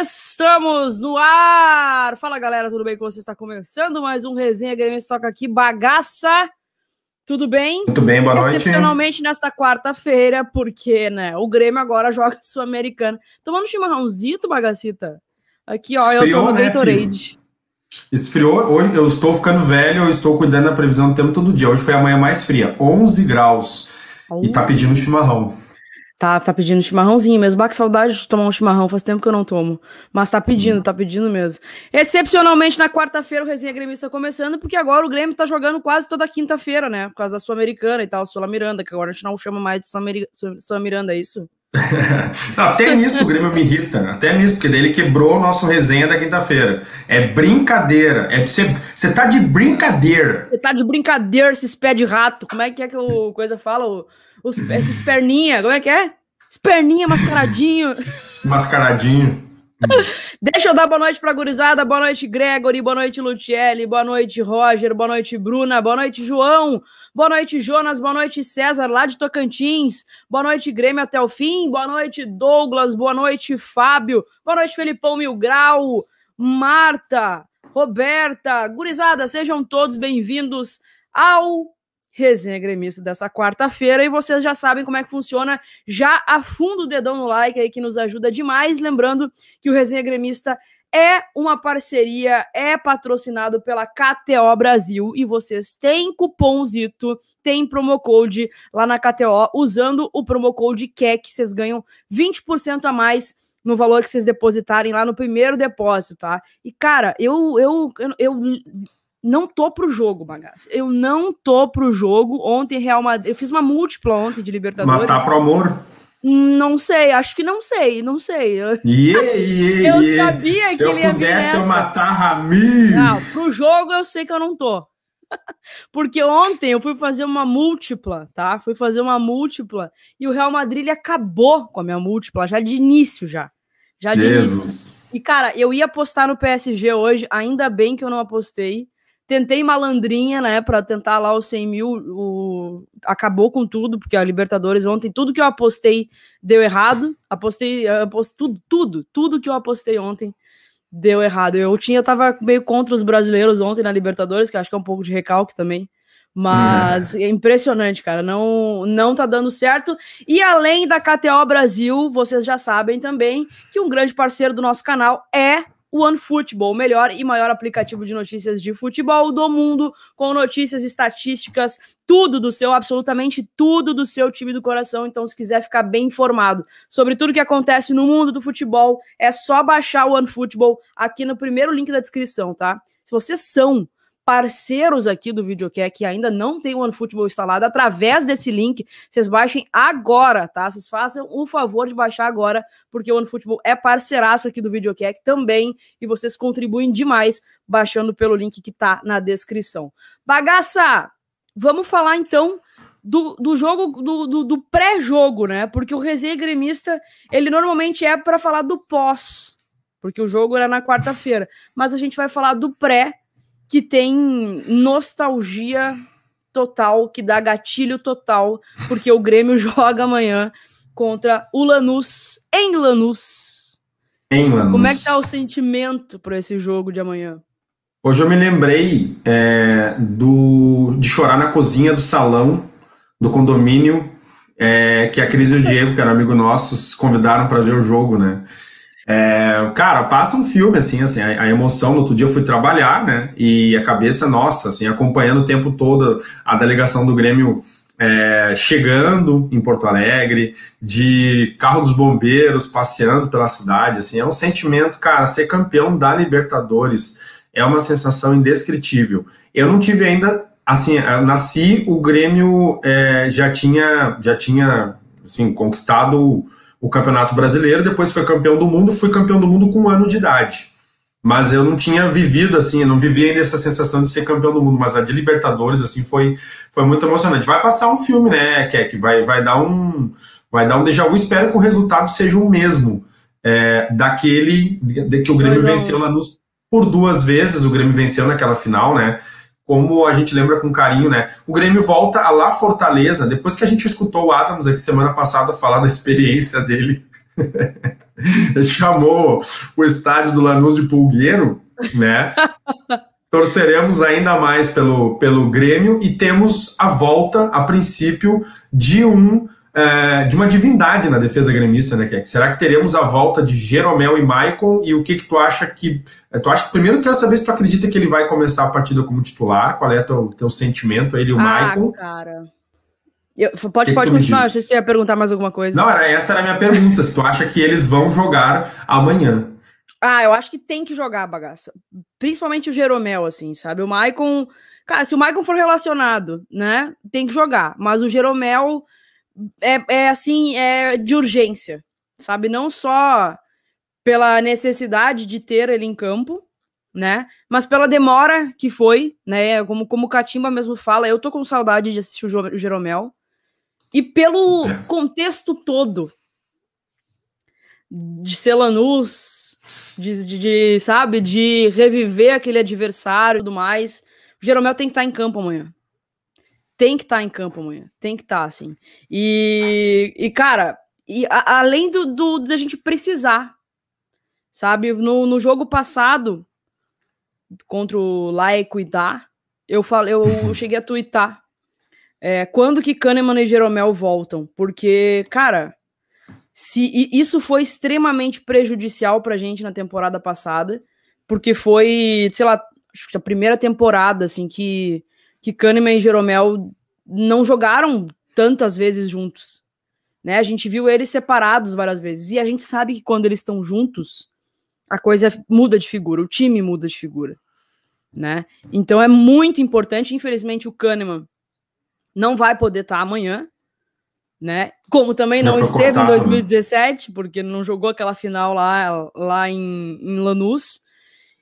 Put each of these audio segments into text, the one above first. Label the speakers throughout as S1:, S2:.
S1: Estamos no ar! Fala galera, tudo bem com você? Está começando mais um Resenha Grêmio Toca aqui, bagaça! Tudo bem?
S2: Muito bem, boa noite.
S1: Excepcionalmente nesta quarta-feira, porque, né, o Grêmio agora joga Sul-Americana. Tomando chimarrãozito, bagacita? Aqui, ó, Esfriou, eu tomo né, Gatorade. Filho?
S2: Esfriou, hoje eu estou ficando velho, eu estou cuidando da previsão do tempo todo dia. Hoje foi a manhã mais fria, 11 graus. E tá pedindo chimarrão.
S1: Tá, tá pedindo chimarrãozinho mesmo. Bah, que saudade de tomar um chimarrão, faz tempo que eu não tomo. Mas tá pedindo, tá pedindo mesmo. Excepcionalmente na quarta-feira o Resenha Gremista começando, porque agora o Grêmio tá jogando quase toda quinta-feira, né? Por causa da Sul-Americana e tal, Sul-Miranda, que agora a gente não chama mais de Sul-Miranda, é isso?
S2: não, até nisso o Grêmio me irrita, até nisso, porque daí ele quebrou o nosso resenha da quinta-feira. É brincadeira, é você, você tá de brincadeira.
S1: Você tá de brincadeira, esses pés de rato. Como é que é que o coisa fala? O, os, esses perninha, como é que é? Esses perninha mascaradinho.
S2: mascaradinho.
S1: Deixa eu dar boa noite pra gurizada, boa noite Gregory, boa noite Lutielli, boa noite Roger, boa noite Bruna, boa noite João, boa noite Jonas, boa noite César lá de Tocantins, boa noite Grêmio até o fim, boa noite Douglas, boa noite Fábio, boa noite Felipão Mil Grau, Marta, Roberta, gurizada, sejam todos bem-vindos ao resenha gremista dessa quarta-feira. E vocês já sabem como é que funciona. Já afunda o dedão no like aí que nos ajuda demais. Lembrando que o resenha gremista é uma parceria, é patrocinado pela KTO Brasil e vocês têm cupomzito, tem promo code lá na KTO. Usando o promo code KEC, vocês ganham 20% a mais no valor que vocês depositarem lá no primeiro depósito, tá? E cara, eu eu, eu, eu não tô pro jogo, bagaço. Eu não tô pro jogo. Ontem, Real Madrid. Eu fiz uma múltipla ontem de Libertadores.
S2: Mas tá pro amor?
S1: Não sei, acho que não sei, não sei.
S2: Yeah, yeah,
S1: eu yeah. sabia
S2: Se
S1: que ele ia
S2: vir nessa. eu matar Ramiro.
S1: Não, pro jogo eu sei que eu não tô. Porque ontem eu fui fazer uma múltipla, tá? Fui fazer uma múltipla e o Real Madrid acabou com a minha múltipla já de início já. Já de Jesus. início. E cara, eu ia apostar no PSG hoje, ainda bem que eu não apostei. Tentei malandrinha, né, para tentar lá os 100 mil, o... acabou com tudo, porque a Libertadores ontem, tudo que eu apostei deu errado, apostei, apostei tudo, tudo, tudo que eu apostei ontem deu errado. Eu tinha, eu tava meio contra os brasileiros ontem na Libertadores, que acho que é um pouco de recalque também, mas é. é impressionante, cara, não, não tá dando certo. E além da KTO Brasil, vocês já sabem também que um grande parceiro do nosso canal é o OneFootball, o melhor e maior aplicativo de notícias de futebol do mundo, com notícias, estatísticas, tudo do seu, absolutamente tudo do seu time do coração. Então, se quiser ficar bem informado sobre tudo que acontece no mundo do futebol, é só baixar o OneFootball aqui no primeiro link da descrição, tá? Se vocês são parceiros aqui do Videocast que ainda não tem o OneFootball instalado, através desse link, vocês baixem agora, tá? Vocês façam o favor de baixar agora, porque o OneFootball é parceiraço aqui do Videocast também, e vocês contribuem demais baixando pelo link que tá na descrição. Bagaça! Vamos falar então do, do jogo, do, do, do pré-jogo, né? Porque o resenha gremista, ele normalmente é para falar do pós, porque o jogo era na quarta-feira, mas a gente vai falar do pré, que tem nostalgia total, que dá gatilho total, porque o Grêmio joga amanhã contra o Lanús em Lanús.
S2: Em Lanús.
S1: Como é que tá o sentimento para esse jogo de amanhã?
S2: Hoje eu me lembrei é, do, de chorar na cozinha do salão do condomínio é, que a Cris e o Diego, que eram amigos nossos, convidaram para ver o jogo, né? É, cara, passa um filme, assim, assim, a, a, emoção, no outro dia eu fui trabalhar, né, e a cabeça, nossa, assim, acompanhando o tempo todo a delegação do Grêmio é, chegando em Porto Alegre, de carro dos bombeiros passeando pela cidade, assim, é um sentimento, cara, ser campeão da Libertadores é uma sensação indescritível. Eu não tive ainda, assim, nasci, o Grêmio é, já tinha, já tinha, assim, conquistado o Campeonato Brasileiro, depois foi campeão do mundo, fui campeão do mundo com um ano de idade. Mas eu não tinha vivido assim, não vivia ainda essa sensação de ser campeão do mundo, mas a de Libertadores assim foi, foi muito emocionante. Vai passar um filme, né, que vai, vai dar um vai dar um déjà vu, espero que o resultado seja o mesmo é, daquele de, de, que o Grêmio venceu lá nos por duas vezes, o Grêmio venceu naquela final, né? Como a gente lembra com carinho, né? O Grêmio volta a lá Fortaleza, depois que a gente escutou o Adams aqui semana passada falar da experiência dele. Ele chamou o estádio do Lanús de Pulgueiro, né? Torceremos ainda mais pelo, pelo Grêmio e temos a volta, a princípio, de um é, de uma divindade na defesa gremista, né, Keck? Será que teremos a volta de Jeromel e Maicon? E o que que tu acha que... É, tu acha, primeiro, quero saber se tu acredita que ele vai começar a partida como titular. Qual é o teu, teu sentimento, ele e o ah, Maicon?
S1: cara... Eu, pode que pode que continuar, se você ia perguntar mais alguma coisa.
S2: Não, era, essa era a minha pergunta, se tu acha que eles vão jogar amanhã.
S1: Ah, eu acho que tem que jogar a bagaça. Principalmente o Jeromel, assim, sabe? O Maicon... Cara, se o Maicon for relacionado, né, tem que jogar. Mas o Jeromel é, é assim, é de urgência, sabe? Não só pela necessidade de ter ele em campo, né? Mas pela demora que foi, né? Como, como o Catimba mesmo fala, eu tô com saudade de assistir o Jeromel. E pelo é. contexto todo de ser Lanús, de, de, de, sabe, de reviver aquele adversário e tudo mais, o Jeromel tem que estar em campo amanhã tem que estar tá em campo amanhã. Tem que estar, tá, assim. E, e cara, e a, além do, do da gente precisar, sabe? No, no jogo passado, contra o Laico e Dá, eu, falei, eu cheguei a twittar. É, quando que Kahneman e Jeromel voltam? Porque, cara, se isso foi extremamente prejudicial pra gente na temporada passada, porque foi, sei lá, acho que a primeira temporada, assim, que que Kahneman e Jeromel não jogaram tantas vezes juntos. Né? A gente viu eles separados várias vezes. E a gente sabe que quando eles estão juntos, a coisa muda de figura, o time muda de figura. Né? Então é muito importante. Infelizmente, o Kahneman não vai poder estar amanhã. Né? Como também não esteve cortado, em 2017, né? porque não jogou aquela final lá, lá em, em Lanús.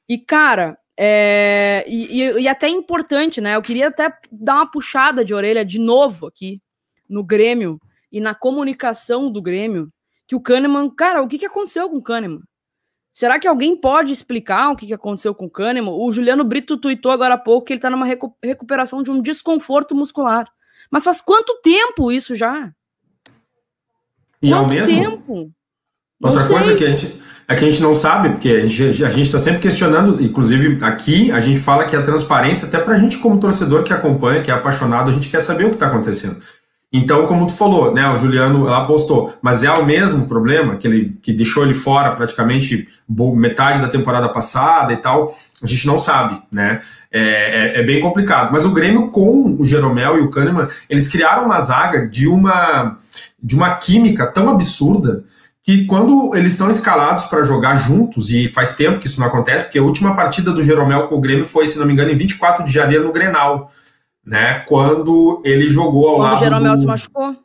S1: E, cara, é, e, e, e, até importante, né? Eu queria até dar uma puxada de orelha de novo aqui no Grêmio e na comunicação do Grêmio, que o Kahneman, cara, o que, que aconteceu com o Kahneman? Será que alguém pode explicar o que, que aconteceu com o Kahneman? O Juliano Brito tuitou agora há pouco que ele tá numa recu recuperação de um desconforto muscular. Mas faz quanto tempo isso já?
S2: E quanto ao mesmo? tempo? Outra coisa que a gente, é que a gente não sabe, porque a gente está sempre questionando, inclusive aqui a gente fala que a transparência, até para a gente como torcedor que acompanha, que é apaixonado, a gente quer saber o que está acontecendo. Então, como tu falou, né, o Juliano lá postou, mas é o mesmo problema que ele que deixou ele fora praticamente metade da temporada passada e tal, a gente não sabe, né? É, é, é bem complicado. Mas o Grêmio com o Jeromel e o Kahneman, eles criaram uma zaga de uma de uma química tão absurda que quando eles são escalados para jogar juntos, e faz tempo que isso não acontece, porque a última partida do Jeromel com o Grêmio foi, se não me engano, em 24 de janeiro no Grenal, né? Quando ele jogou ao quando lado.
S1: o Jeromel do, se machucou?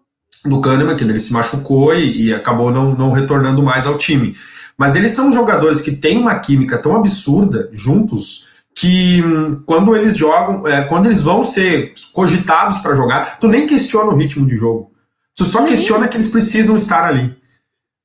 S2: Do Kahneman, que ele se machucou e, e acabou não, não retornando mais ao time. Mas eles são jogadores que têm uma química tão absurda juntos que hum, quando eles jogam, é, quando eles vão ser cogitados para jogar, tu nem questiona o ritmo de jogo. Tu só Sim. questiona que eles precisam estar ali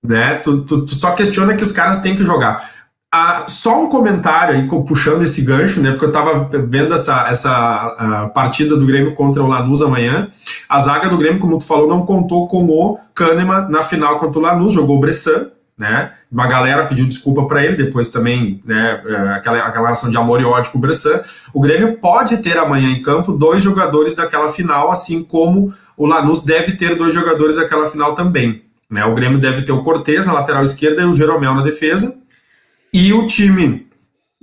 S2: né? Tu, tu, tu, só questiona que os caras têm que jogar. Ah, só um comentário aí, puxando esse gancho, né? Porque eu tava vendo essa, essa partida do Grêmio contra o Lanús amanhã. A zaga do Grêmio, como tu falou, não contou com o Kahneman na final contra o Lanús, jogou o Bressan, né? Uma galera pediu desculpa para ele, depois também, né, é, aquela, aquela relação de amor e ódio com o Bressan. O Grêmio pode ter amanhã em campo dois jogadores daquela final, assim como o Lanús deve ter dois jogadores daquela final também. Né? O Grêmio deve ter o Cortez na lateral esquerda e o Jeromel na defesa. E o time.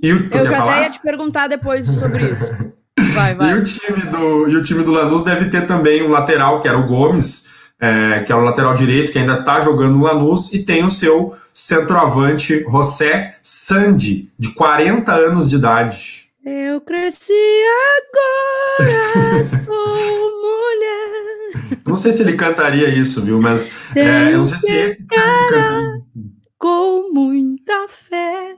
S1: E o, Eu já até ia te perguntar depois sobre isso. Vai, vai.
S2: E o time do, e o time do Lanús deve ter também um lateral, que era o Gomes, é, que é o lateral direito, que ainda está jogando no Lanús, e tem o seu centroavante, José Sandi, de 40 anos de idade.
S1: Eu cresci agora, sou
S2: não sei se ele cantaria isso, viu? Mas é, eu não sei se esse
S1: cantaria. Com muita fé.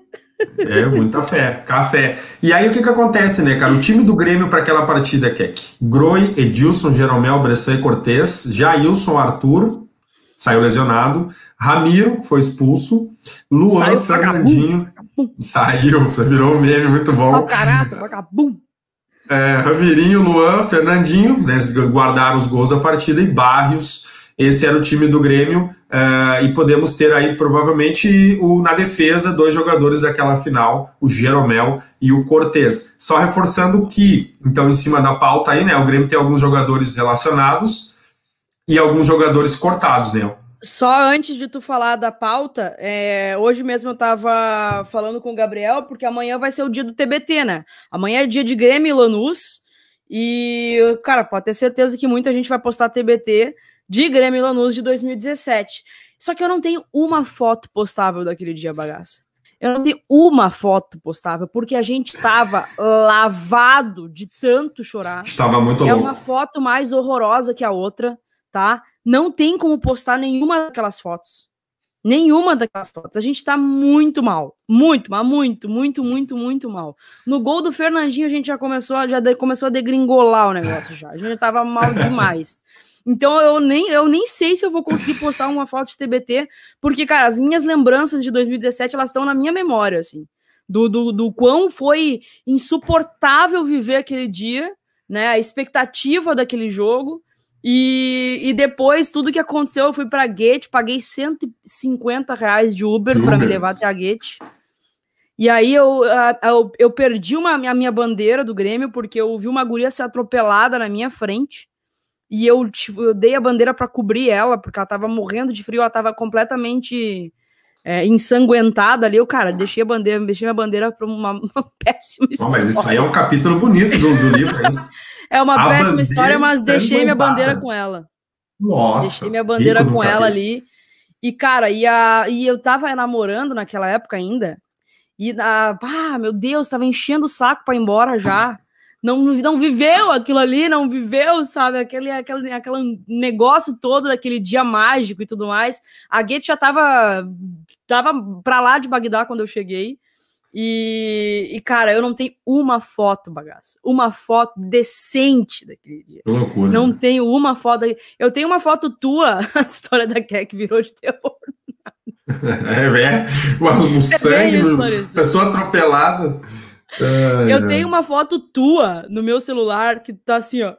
S2: É, muita fé, café. E aí o que que acontece, né, cara? O time do Grêmio para aquela partida, Keck. Groi, Edilson, Jeromel, Bressan e Cortez, Jailson, Arthur, saiu lesionado, Ramiro foi expulso, Luan, saiu Fernandinho, saiu, você virou um meme muito bom.
S1: Oh, caraca, vagabundo.
S2: É, Ramirinho, Luan, Fernandinho, né, guardaram os gols da partida, e Barrios, esse era o time do Grêmio, uh, e podemos ter aí provavelmente o, na defesa dois jogadores daquela final, o Jeromel e o Cortez. Só reforçando que, então, em cima da pauta aí, né, o Grêmio tem alguns jogadores relacionados e alguns jogadores cortados, né?
S1: Só antes de tu falar da pauta, é, hoje mesmo eu tava falando com o Gabriel, porque amanhã vai ser o dia do TBT, né? Amanhã é dia de Grêmio e Lanús. E, cara, pode ter certeza que muita gente vai postar TBT de Grêmio e Lanús de 2017. Só que eu não tenho uma foto postável daquele dia, bagaça. Eu não tenho uma foto postável, porque a gente tava lavado de tanto chorar.
S2: Estava muito
S1: É
S2: louco.
S1: uma foto mais horrorosa que a outra, tá? Não tem como postar nenhuma daquelas fotos. Nenhuma daquelas fotos. A gente tá muito mal. Muito, mas muito, muito, muito, muito mal. No gol do Fernandinho, a gente já começou, já de- começou a degringolar o negócio já. A gente tava mal demais. Então eu nem, eu nem sei se eu vou conseguir postar uma foto de TBT, porque, cara, as minhas lembranças de 2017, elas estão na minha memória, assim. Do, do, do quão foi insuportável viver aquele dia, né? A expectativa daquele jogo. E, e depois, tudo que aconteceu, eu fui pra Gate, paguei 150 reais de Uber
S2: De
S1: para me
S2: Uber.
S1: levar até a Gate. E aí eu, eu, eu perdi uma, a minha bandeira do Grêmio, porque eu vi uma guria ser atropelada na minha frente. E eu, tipo, eu dei a bandeira para cobrir ela, porque ela tava morrendo de frio, ela tava completamente é, ensanguentada ali. Eu, cara, deixei a bandeira, deixei a bandeira pra uma, uma péssima
S2: Bom, mas isso
S1: história.
S2: aí é um capítulo bonito do, do livro.
S1: É uma
S2: A
S1: péssima história, mas deixei minha bandeira com ela.
S2: Nossa.
S1: Deixei minha bandeira com ela ali. E, cara, e, a, e eu tava namorando naquela época ainda. E, a, ah, meu Deus, tava enchendo o saco pra ir embora já. Não, não viveu aquilo ali, não viveu, sabe? Aquele, aquele, aquele negócio todo daquele dia mágico e tudo mais. A Guete já tava, tava pra lá de Bagdá quando eu cheguei. E, e, cara, eu não tenho uma foto, bagaça. Uma foto decente daquele dia.
S2: Que loucura.
S1: Não tenho uma foto. Eu tenho uma foto tua, a história da Keck virou de terror.
S2: É, é. O, o sangue,
S1: isso,
S2: pessoa atropelada. Ai,
S1: Eu
S2: ai.
S1: tenho uma foto tua no meu celular que tá assim, ó.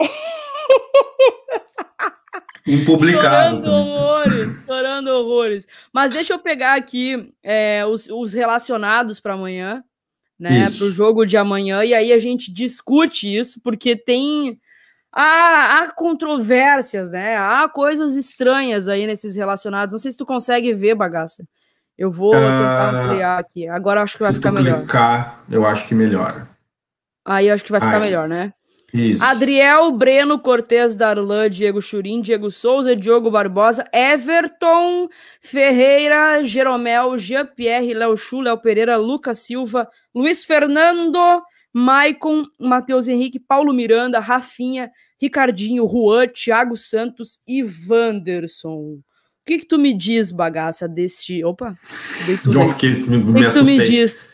S2: Impublicável
S1: Chorando horrores, chorando horrores. Mas deixa eu pegar aqui é, os, os relacionados para amanhã, né? Para o jogo de amanhã, e aí a gente discute isso, porque tem. Há, há controvérsias, né? Há coisas estranhas aí nesses relacionados. Não sei se tu consegue ver, bagaça. Eu vou tentar
S2: Ah,
S1: ampliar aqui. Agora acho que vai ficar
S2: tu
S1: melhor.
S2: clicar, eu acho que melhora.
S1: Aí eu acho que vai ficar
S2: Aí.
S1: melhor, né?
S2: Isso.
S1: Adriel, Breno, Cortez, Darlan, Diego Churim, Diego Souza, Diogo Barbosa, Everton, Ferreira, Jeromel, Jean-Pierre, Léo Chu, Léo Pereira, Lucas Silva, Luiz Fernando, Maicon, Matheus Henrique, Paulo Miranda, Rafinha, Ricardinho, Juan, Thiago Santos e Wanderson. O que que tu me diz, bagaça, desse... Opa, dei tudo
S2: Eu
S1: aí.
S2: fiquei, me,
S1: O que,
S2: me
S1: que tu me diz?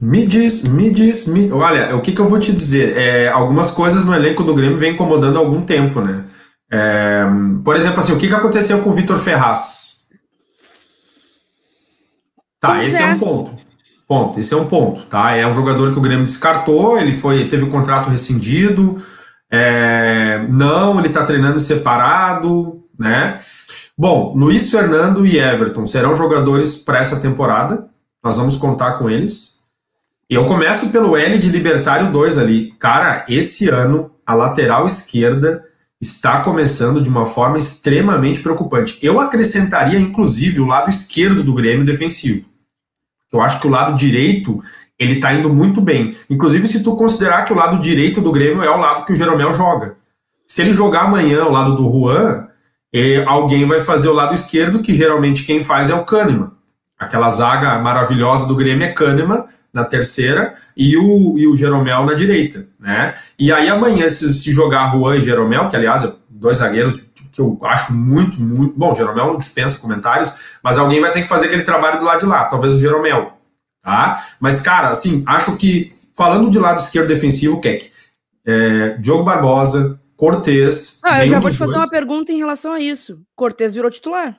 S2: Me diz, me diz, me... olha, o que, que eu vou te dizer? É, algumas coisas no elenco do Grêmio vem incomodando há algum tempo, né? É, por exemplo, assim, o que, que aconteceu com o Vitor Ferraz? Tá,
S1: Pois
S2: esse é.
S1: é.
S2: um ponto. Ponto, esse é um ponto, tá? É um jogador que o Grêmio descartou, ele foi, teve o contrato rescindido, é, não, ele tá treinando separado, né? Bom, Luiz Fernando e Everton serão jogadores para essa temporada, nós vamos contar com eles. E eu começo pelo L de Libertário 2 ali. Cara, esse ano a lateral esquerda está começando de uma forma extremamente preocupante. Eu acrescentaria, inclusive, o lado esquerdo do Grêmio defensivo. Eu acho que o lado direito ele está indo muito bem. Inclusive, se tu considerar que o lado direito do Grêmio é o lado que o Jeromel joga. Se ele jogar amanhã o lado do Juan, eh, alguém vai fazer o lado esquerdo, que geralmente quem faz é o Kahneman. Aquela zaga maravilhosa do Grêmio é Kahneman na terceira e o, e o Jeromel na direita, né? E aí amanhã, se, se jogar Juan e Jeromel, que aliás, é dois zagueiros que eu acho muito, muito... Bom, Jeromel não dispensa comentários, mas alguém vai ter que fazer aquele trabalho do lado de lá, talvez o Jeromel, tá? Mas, cara, assim, acho que, falando de lado esquerdo defensivo, Keck, é, Diogo Barbosa, Cortez...
S1: Ah, eu já vou te fazer
S2: dois-
S1: uma pergunta em relação a isso. Cortez virou titular.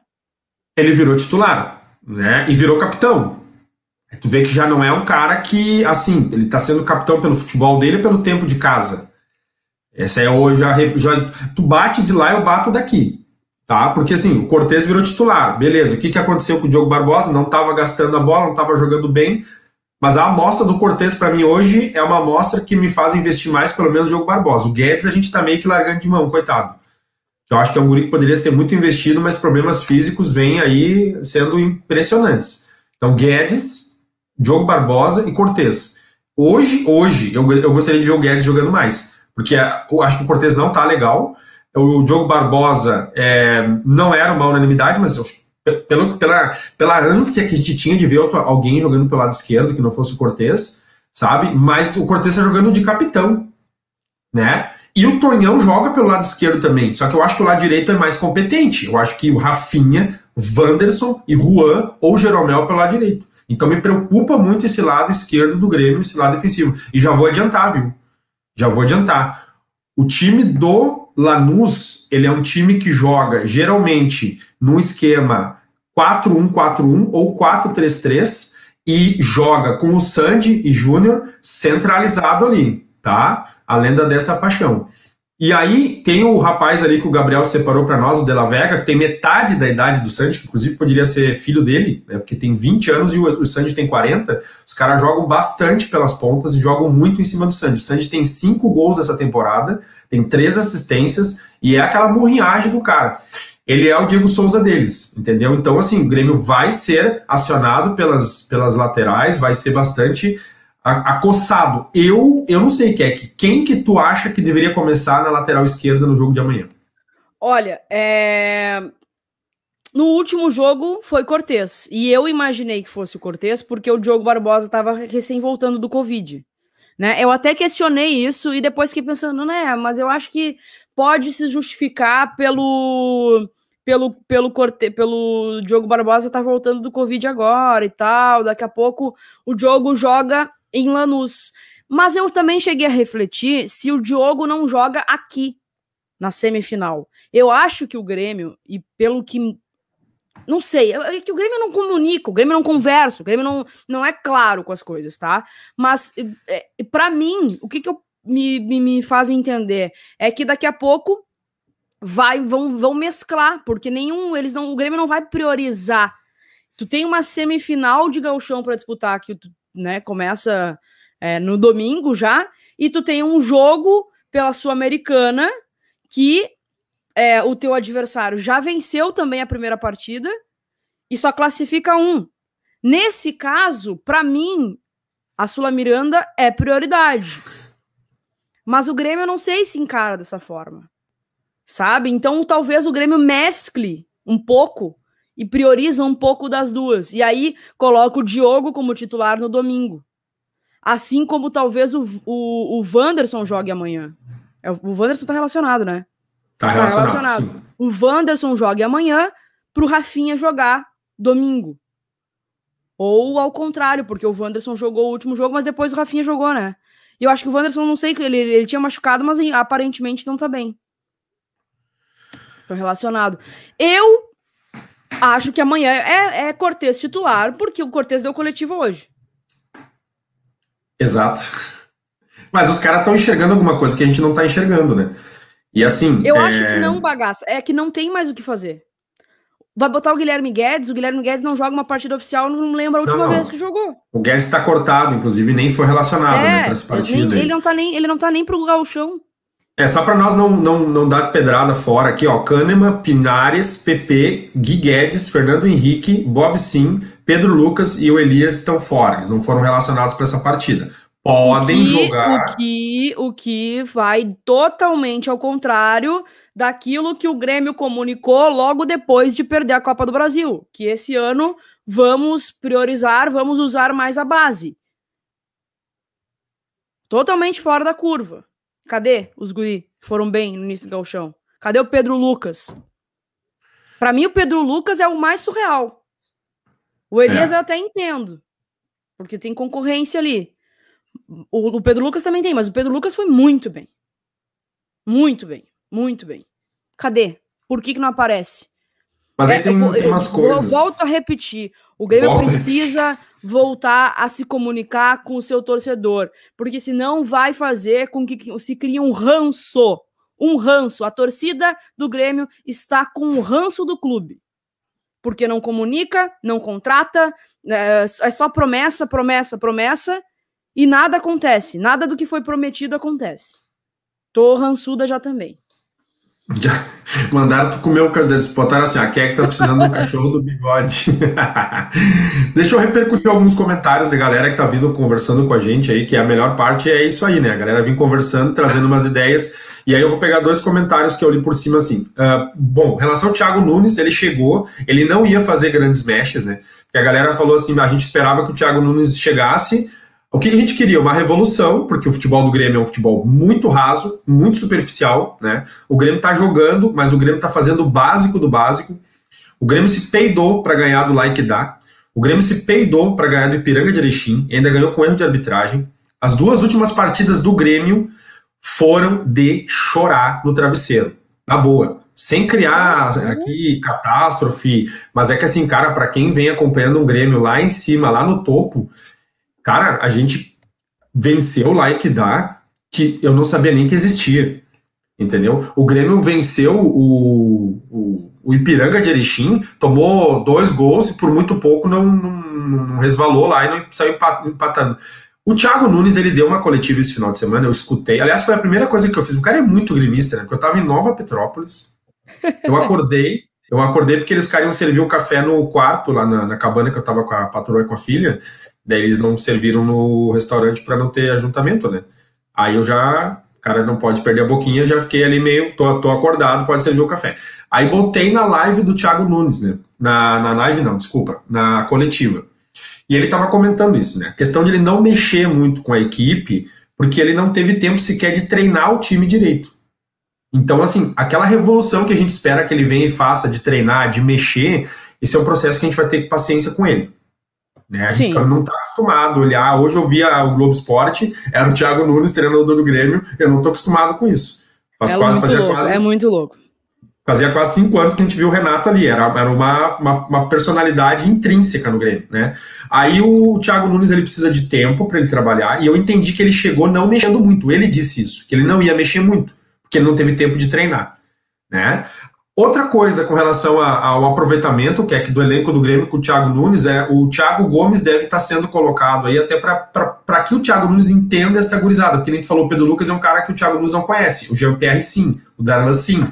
S2: ele virou titular, né? E virou capitão. Tu vê que já não é um cara que, assim, ele tá sendo capitão pelo futebol dele ou pelo tempo de casa. Essa é hoje, já, já, tu bate de lá, eu bato daqui. Tá? Porque assim, o Cortez virou titular. Beleza, o que, que aconteceu com o Diogo Barbosa? Não estava gastando a bola, não estava jogando bem. Mas a amostra do Cortez, para mim, hoje, é uma amostra que me faz investir mais, pelo menos, no Diogo Barbosa. O Guedes a gente tá meio que largando de mão, coitado. Eu acho que é um guri que poderia ser muito investido, mas problemas físicos vêm aí sendo impressionantes. Então, Guedes, Diogo Barbosa e Cortez. Hoje, hoje, eu, eu gostaria de ver o Guedes jogando mais, porque eu acho que o Cortez não tá legal. O Diogo Barbosa é, não era uma unanimidade, mas eu, pelo, pela, pela ânsia que a gente tinha de ver alguém jogando pelo lado esquerdo, que não fosse o Cortez, sabe? Mas o Cortez está jogando de capitão, né? E o Tonhão joga pelo lado esquerdo também, só que eu acho que o lado direito é mais competente. Eu acho que o Rafinha, Wanderson e Juan ou Jeromel pelo lado direito. Então me preocupa muito esse lado esquerdo do Grêmio, esse lado defensivo. E já vou adiantar, viu? Já vou adiantar. O time do Lanús, ele é um time que joga geralmente num esquema 4-1-4-1 ou 4-3-3 e joga com o Sandy e Júnior centralizado ali, tá? A lenda dessa paixão. E aí tem o rapaz ali que o Gabriel separou para nós, o De La Vega, que tem metade da idade do Sandy, que inclusive poderia ser filho dele, né, porque tem 20 anos e o, o Sandy tem 40. Os caras jogam bastante pelas pontas e jogam muito em cima do Sandy. O Sandy tem 5 gols essa temporada, tem 3 assistências e é aquela murrinhagem do cara. Ele é o Diego Souza deles, entendeu? Então, assim, o Grêmio vai ser acionado pelas, pelas laterais, vai ser bastante acossado. Eu, eu não sei, Keck, quem que tu acha que deveria começar na lateral esquerda no jogo de amanhã?
S1: Olha, é... no último jogo foi Cortez. E eu imaginei que fosse o Cortez porque o Diogo Barbosa estava recém voltando do Covid. Né? Eu até questionei isso e depois fiquei pensando, né, mas eu acho que pode se justificar pelo pelo pelo Corte, pelo Diogo Barbosa tá voltando do Covid agora e tal, daqui a pouco o Diogo joga em Lanús. Mas eu também cheguei a refletir se o Diogo não joga aqui, na semifinal. Eu acho que o Grêmio, e pelo que. Não sei, é que o Grêmio não comunica, o Grêmio não conversa, o Grêmio não, não é claro com as coisas, tá? Mas, é, para mim, o que, que eu me, me, me faz entender é que daqui a pouco vai vão, vão mesclar, porque nenhum, eles não, o Grêmio não vai priorizar. Tu tem uma semifinal de gauchão para disputar que tu né? Começa é, no domingo já, e tu tem um jogo pela Sul-Americana que é, o teu adversário já venceu também a primeira partida e só classifica um. Nesse caso, para mim, a Sula Miranda é prioridade. Mas o Grêmio eu não sei se encara dessa forma. Sabe? Então talvez o Grêmio mescle um pouco e prioriza um pouco das duas. E aí coloca o Diogo como titular no domingo. Assim como talvez o, o, o Wanderson jogue amanhã. É, o Wanderson tá relacionado, né?
S2: Tá, tá relacionado. Relacionado.
S1: O Wanderson jogue amanhã pro Rafinha jogar domingo. Ou ao contrário, porque o Wanderson jogou o último jogo, mas depois o Rafinha jogou, né? E eu acho que o Wanderson, não sei, ele, ele tinha machucado, mas aparentemente não tá bem. Foi relacionado. Eu Acho que amanhã é, é Cortez titular, porque o Cortez deu coletivo hoje.
S2: Exato. Mas os caras estão enxergando alguma coisa que a gente não está enxergando, né? E assim.
S1: Eu é... acho que não, bagaça. É que não tem mais o que fazer. Vai botar o Guilherme Guedes, o Guilherme Guedes não joga uma partida oficial, não lembra a última não, não. vez que jogou.
S2: O Guedes está cortado, inclusive nem foi relacionado é, né, para essa partida.
S1: Nem, ele, não tá nem, ele não tá nem pro gauchão.
S2: É, só para nós não, não, não dar pedrada fora aqui, ó. Kahneman, Pinares, PP, Gui Guedes, Fernando Henrique, Bob Sim, Pedro Lucas e o Elias estão fora. Eles não foram relacionados para essa partida. Podem
S1: o
S2: que, jogar.
S1: O que, o que vai totalmente ao contrário daquilo que o Grêmio comunicou logo depois de perder a Copa do Brasil. Que esse ano vamos priorizar, vamos usar mais a base. Totalmente fora da curva. Cadê os guri que foram bem no início do galchão? Cadê o Pedro Lucas? Para mim, o Pedro Lucas é o mais surreal. O Elias é. eu até entendo, porque tem concorrência ali. O, o, Pedro Lucas também tem, mas o Pedro Lucas foi muito bem. Muito bem, muito bem. Cadê? Por que, que não aparece?
S2: Mas aí é, tem, eu, tem umas
S1: eu,
S2: coisas.
S1: Eu volto a repetir. O Grêmio precisa voltar a se comunicar com o seu torcedor, porque senão vai fazer com que se crie um ranço, um ranço. A torcida do Grêmio está com o ranço do clube, porque não comunica, não contrata, é, é só promessa, promessa, promessa, e nada acontece, nada do que foi prometido acontece. Tô rançuda já também.
S2: Já mandaram comer o botaram assim, a Kek tá precisando um cachorro do bigode. Deixa eu repercutir alguns comentários da galera que tá vindo conversando com a gente aí, que a melhor parte é isso aí, né? A galera vem conversando, trazendo umas ideias, e aí eu vou pegar dois comentários que eu li por cima assim. Uh, bom, em relação ao Thiago Nunes, ele chegou, ele não ia fazer grandes mechas, né? Porque a galera falou assim, a gente esperava que o Thiago Nunes chegasse, o que a gente queria? Uma revolução, porque o futebol do Grêmio é um futebol muito raso, muito superficial, né? O Grêmio está jogando, mas o Grêmio está fazendo o básico do básico. O Grêmio se peidou para ganhar do like dá. O Grêmio se peidou para ganhar do Ipiranga de Erechim, e ainda ganhou com erro de arbitragem. As duas últimas partidas do Grêmio foram de chorar no travesseiro. Na boa. Sem criar aqui catástrofe, mas é que assim, cara, para quem vem acompanhando um Grêmio lá em cima, lá no topo, Cara, a gente venceu lá e que dá, que eu não sabia nem que existia. Entendeu? O Grêmio venceu o, o, o Ipiranga de Erechim, tomou dois gols e por muito pouco não, não, não resvalou lá e não saiu empatando. O Thiago Nunes, ele deu uma coletiva esse final de semana, eu escutei. Aliás, foi a primeira coisa que eu fiz. O cara é muito grimista, né? Porque eu tava em Nova Petrópolis. Eu acordei, eu acordei porque eles queriam servir o um café no quarto, lá na, na, cabana que eu tava com a patroa e com a filha. Daí eles não serviram no restaurante para não ter ajuntamento, né? Aí eu já, cara, não pode perder a boquinha, já fiquei ali meio, tô, tô acordado, pode servir o café. Aí botei na live do Thiago Nunes, né? Na, na live não, desculpa, na coletiva. E ele tava comentando isso, né? A questão de ele não mexer muito com a equipe, porque ele não teve tempo sequer de treinar o time direito. Então, assim, aquela revolução que a gente espera que ele venha e faça de treinar, de mexer, esse é um processo que a gente vai ter paciência com ele. Né? A gente não está acostumado a olhar. Hoje eu via o Globo Esporte, era o Thiago Nunes, treinador do Grêmio. Eu não estou acostumado com isso.
S1: Faz é, quase, muito louco, quase, é muito louco.
S2: Fazia quase cinco anos que a gente viu o Renato ali. Era, era uma, uma, uma personalidade intrínseca no Grêmio. Né? Aí o Thiago Nunes ele precisa de tempo para ele trabalhar. E eu entendi que ele chegou não mexendo muito. Ele disse isso, que ele não ia mexer muito, porque ele não teve tempo de treinar. Né? Outra coisa com relação a, ao aproveitamento, que é que do elenco do Grêmio com o Thiago Nunes, é o Thiago Gomes deve estar sendo colocado aí até para que o Thiago Nunes entenda essa gurizada, porque nem tu falou, o Pedro Lucas é um cara que o Thiago Nunes não conhece, o GPR sim, o Darlan sim,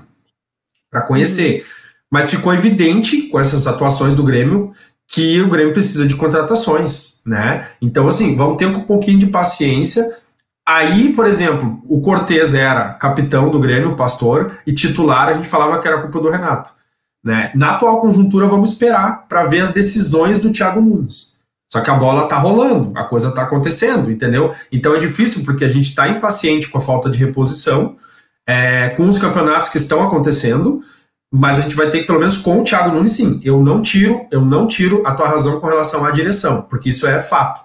S2: para conhecer. Mas ficou evidente com essas atuações do Grêmio que o Grêmio precisa de contratações, né? Então, assim, vamos ter um pouquinho de paciência Aí, por exemplo, o Cortez era capitão do Grêmio, pastor, e titular, a gente falava que era culpa do Renato. Né? Na atual conjuntura, vamos esperar para ver as decisões do Thiago Nunes. Só que a bola tá rolando, a coisa tá acontecendo, entendeu? Então é difícil porque a gente está impaciente com a falta de reposição, é, com os campeonatos que estão acontecendo, mas a gente vai ter que, pelo menos com o Thiago Nunes, sim. Eu não tiro, eu não tiro a tua razão com relação à direção, porque isso é fato.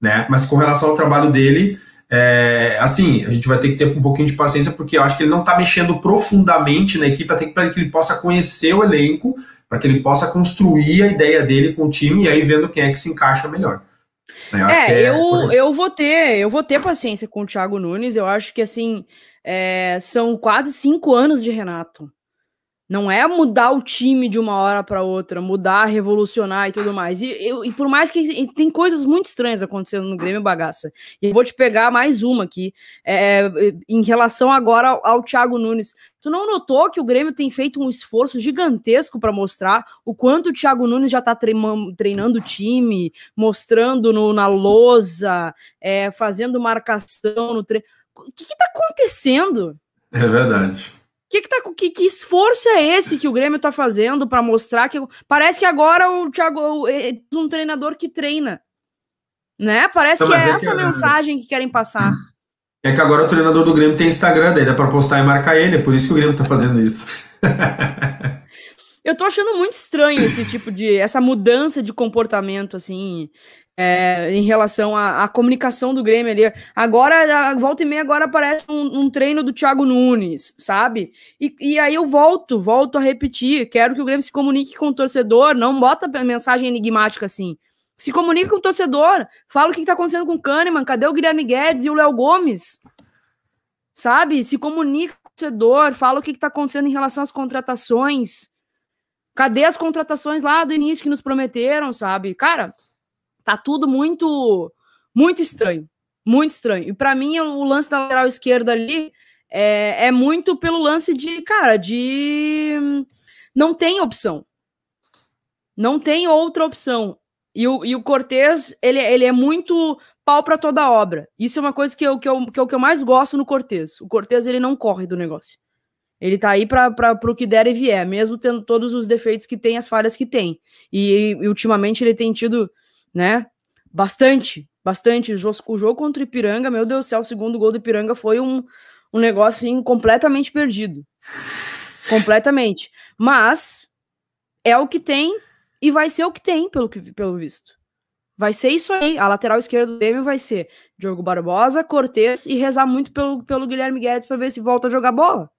S2: Né? Mas com relação ao trabalho dele, é, assim, a gente vai ter que ter um pouquinho de paciência, porque eu acho que ele não está mexendo profundamente na equipe, até para que ele possa conhecer o elenco, para que ele possa construir a ideia dele com o time e aí vendo quem é que se encaixa melhor.
S1: Eu é, é, eu, eu vou ter, eu vou ter paciência com o Thiago Nunes. Eu acho que assim é, são quase cinco anos de Renato. Não é mudar o time de uma hora para outra, mudar, revolucionar e tudo mais. E, eu, e por mais que tem coisas muito estranhas acontecendo no Grêmio Bagaça. E eu vou te pegar mais uma aqui, é, em relação agora ao, ao Thiago Nunes. Tu não notou que o Grêmio tem feito um esforço gigantesco para mostrar o quanto o Thiago Nunes já está treinando o time, mostrando no, na lousa, é, fazendo marcação no treino. O que está acontecendo?
S2: É verdade.
S1: Que, que, tá, que, que esforço é esse que o Grêmio tá fazendo para mostrar que. Parece que agora o Thiago é, é um treinador que treina. Né? Parece então, que é, é essa que, mensagem que querem passar.
S2: É que agora o treinador do Grêmio tem Instagram, daí dá pra postar e marcar ele, é por isso que o Grêmio tá fazendo isso.
S1: Eu tô achando muito estranho esse tipo de. essa mudança de comportamento, assim é, em relação à, comunicação do Grêmio ali. Agora, a volta e meia, agora aparece um, um treino do Thiago Nunes, sabe? E, e, aí eu volto, volto a repetir. Quero que o Grêmio se comunique com o torcedor, não bota mensagem enigmática assim. Se comunica com o torcedor. Fala o que está acontecendo com o Kahneman. Cadê o Guilherme Guedes e o Léo Gomes? Sabe? Se comunica com o torcedor. Fala o que está acontecendo em relação às contratações. Cadê as contratações lá do início que nos prometeram, sabe? Cara, tá tudo muito, muito estranho. Muito estranho. E para mim, o lance da lateral esquerda ali é, é muito pelo lance de, cara, de. Não tem opção. Não tem outra opção. E o, e o Cortez, ele, ele é muito pau para toda obra. Isso é uma coisa que eu, que, eu, que, eu, que eu mais gosto no Cortez. O Cortez, ele não corre do negócio. Ele tá aí para o que der e vier, mesmo tendo todos os defeitos que tem, as falhas que tem. E, e ultimamente ele tem tido, né, bastante bastante. O jogo, contra o Ipiranga, meu Deus do céu, o segundo gol do Ipiranga foi um, um negócio assim, completamente perdido. Completamente. Mas é o que tem e vai ser o que tem, pelo, que, pelo visto. Vai ser isso aí. A lateral esquerda do Grêmio vai ser Diogo Barbosa, Cortez e rezar muito pelo, pelo Guilherme Guedes para ver se volta a jogar bola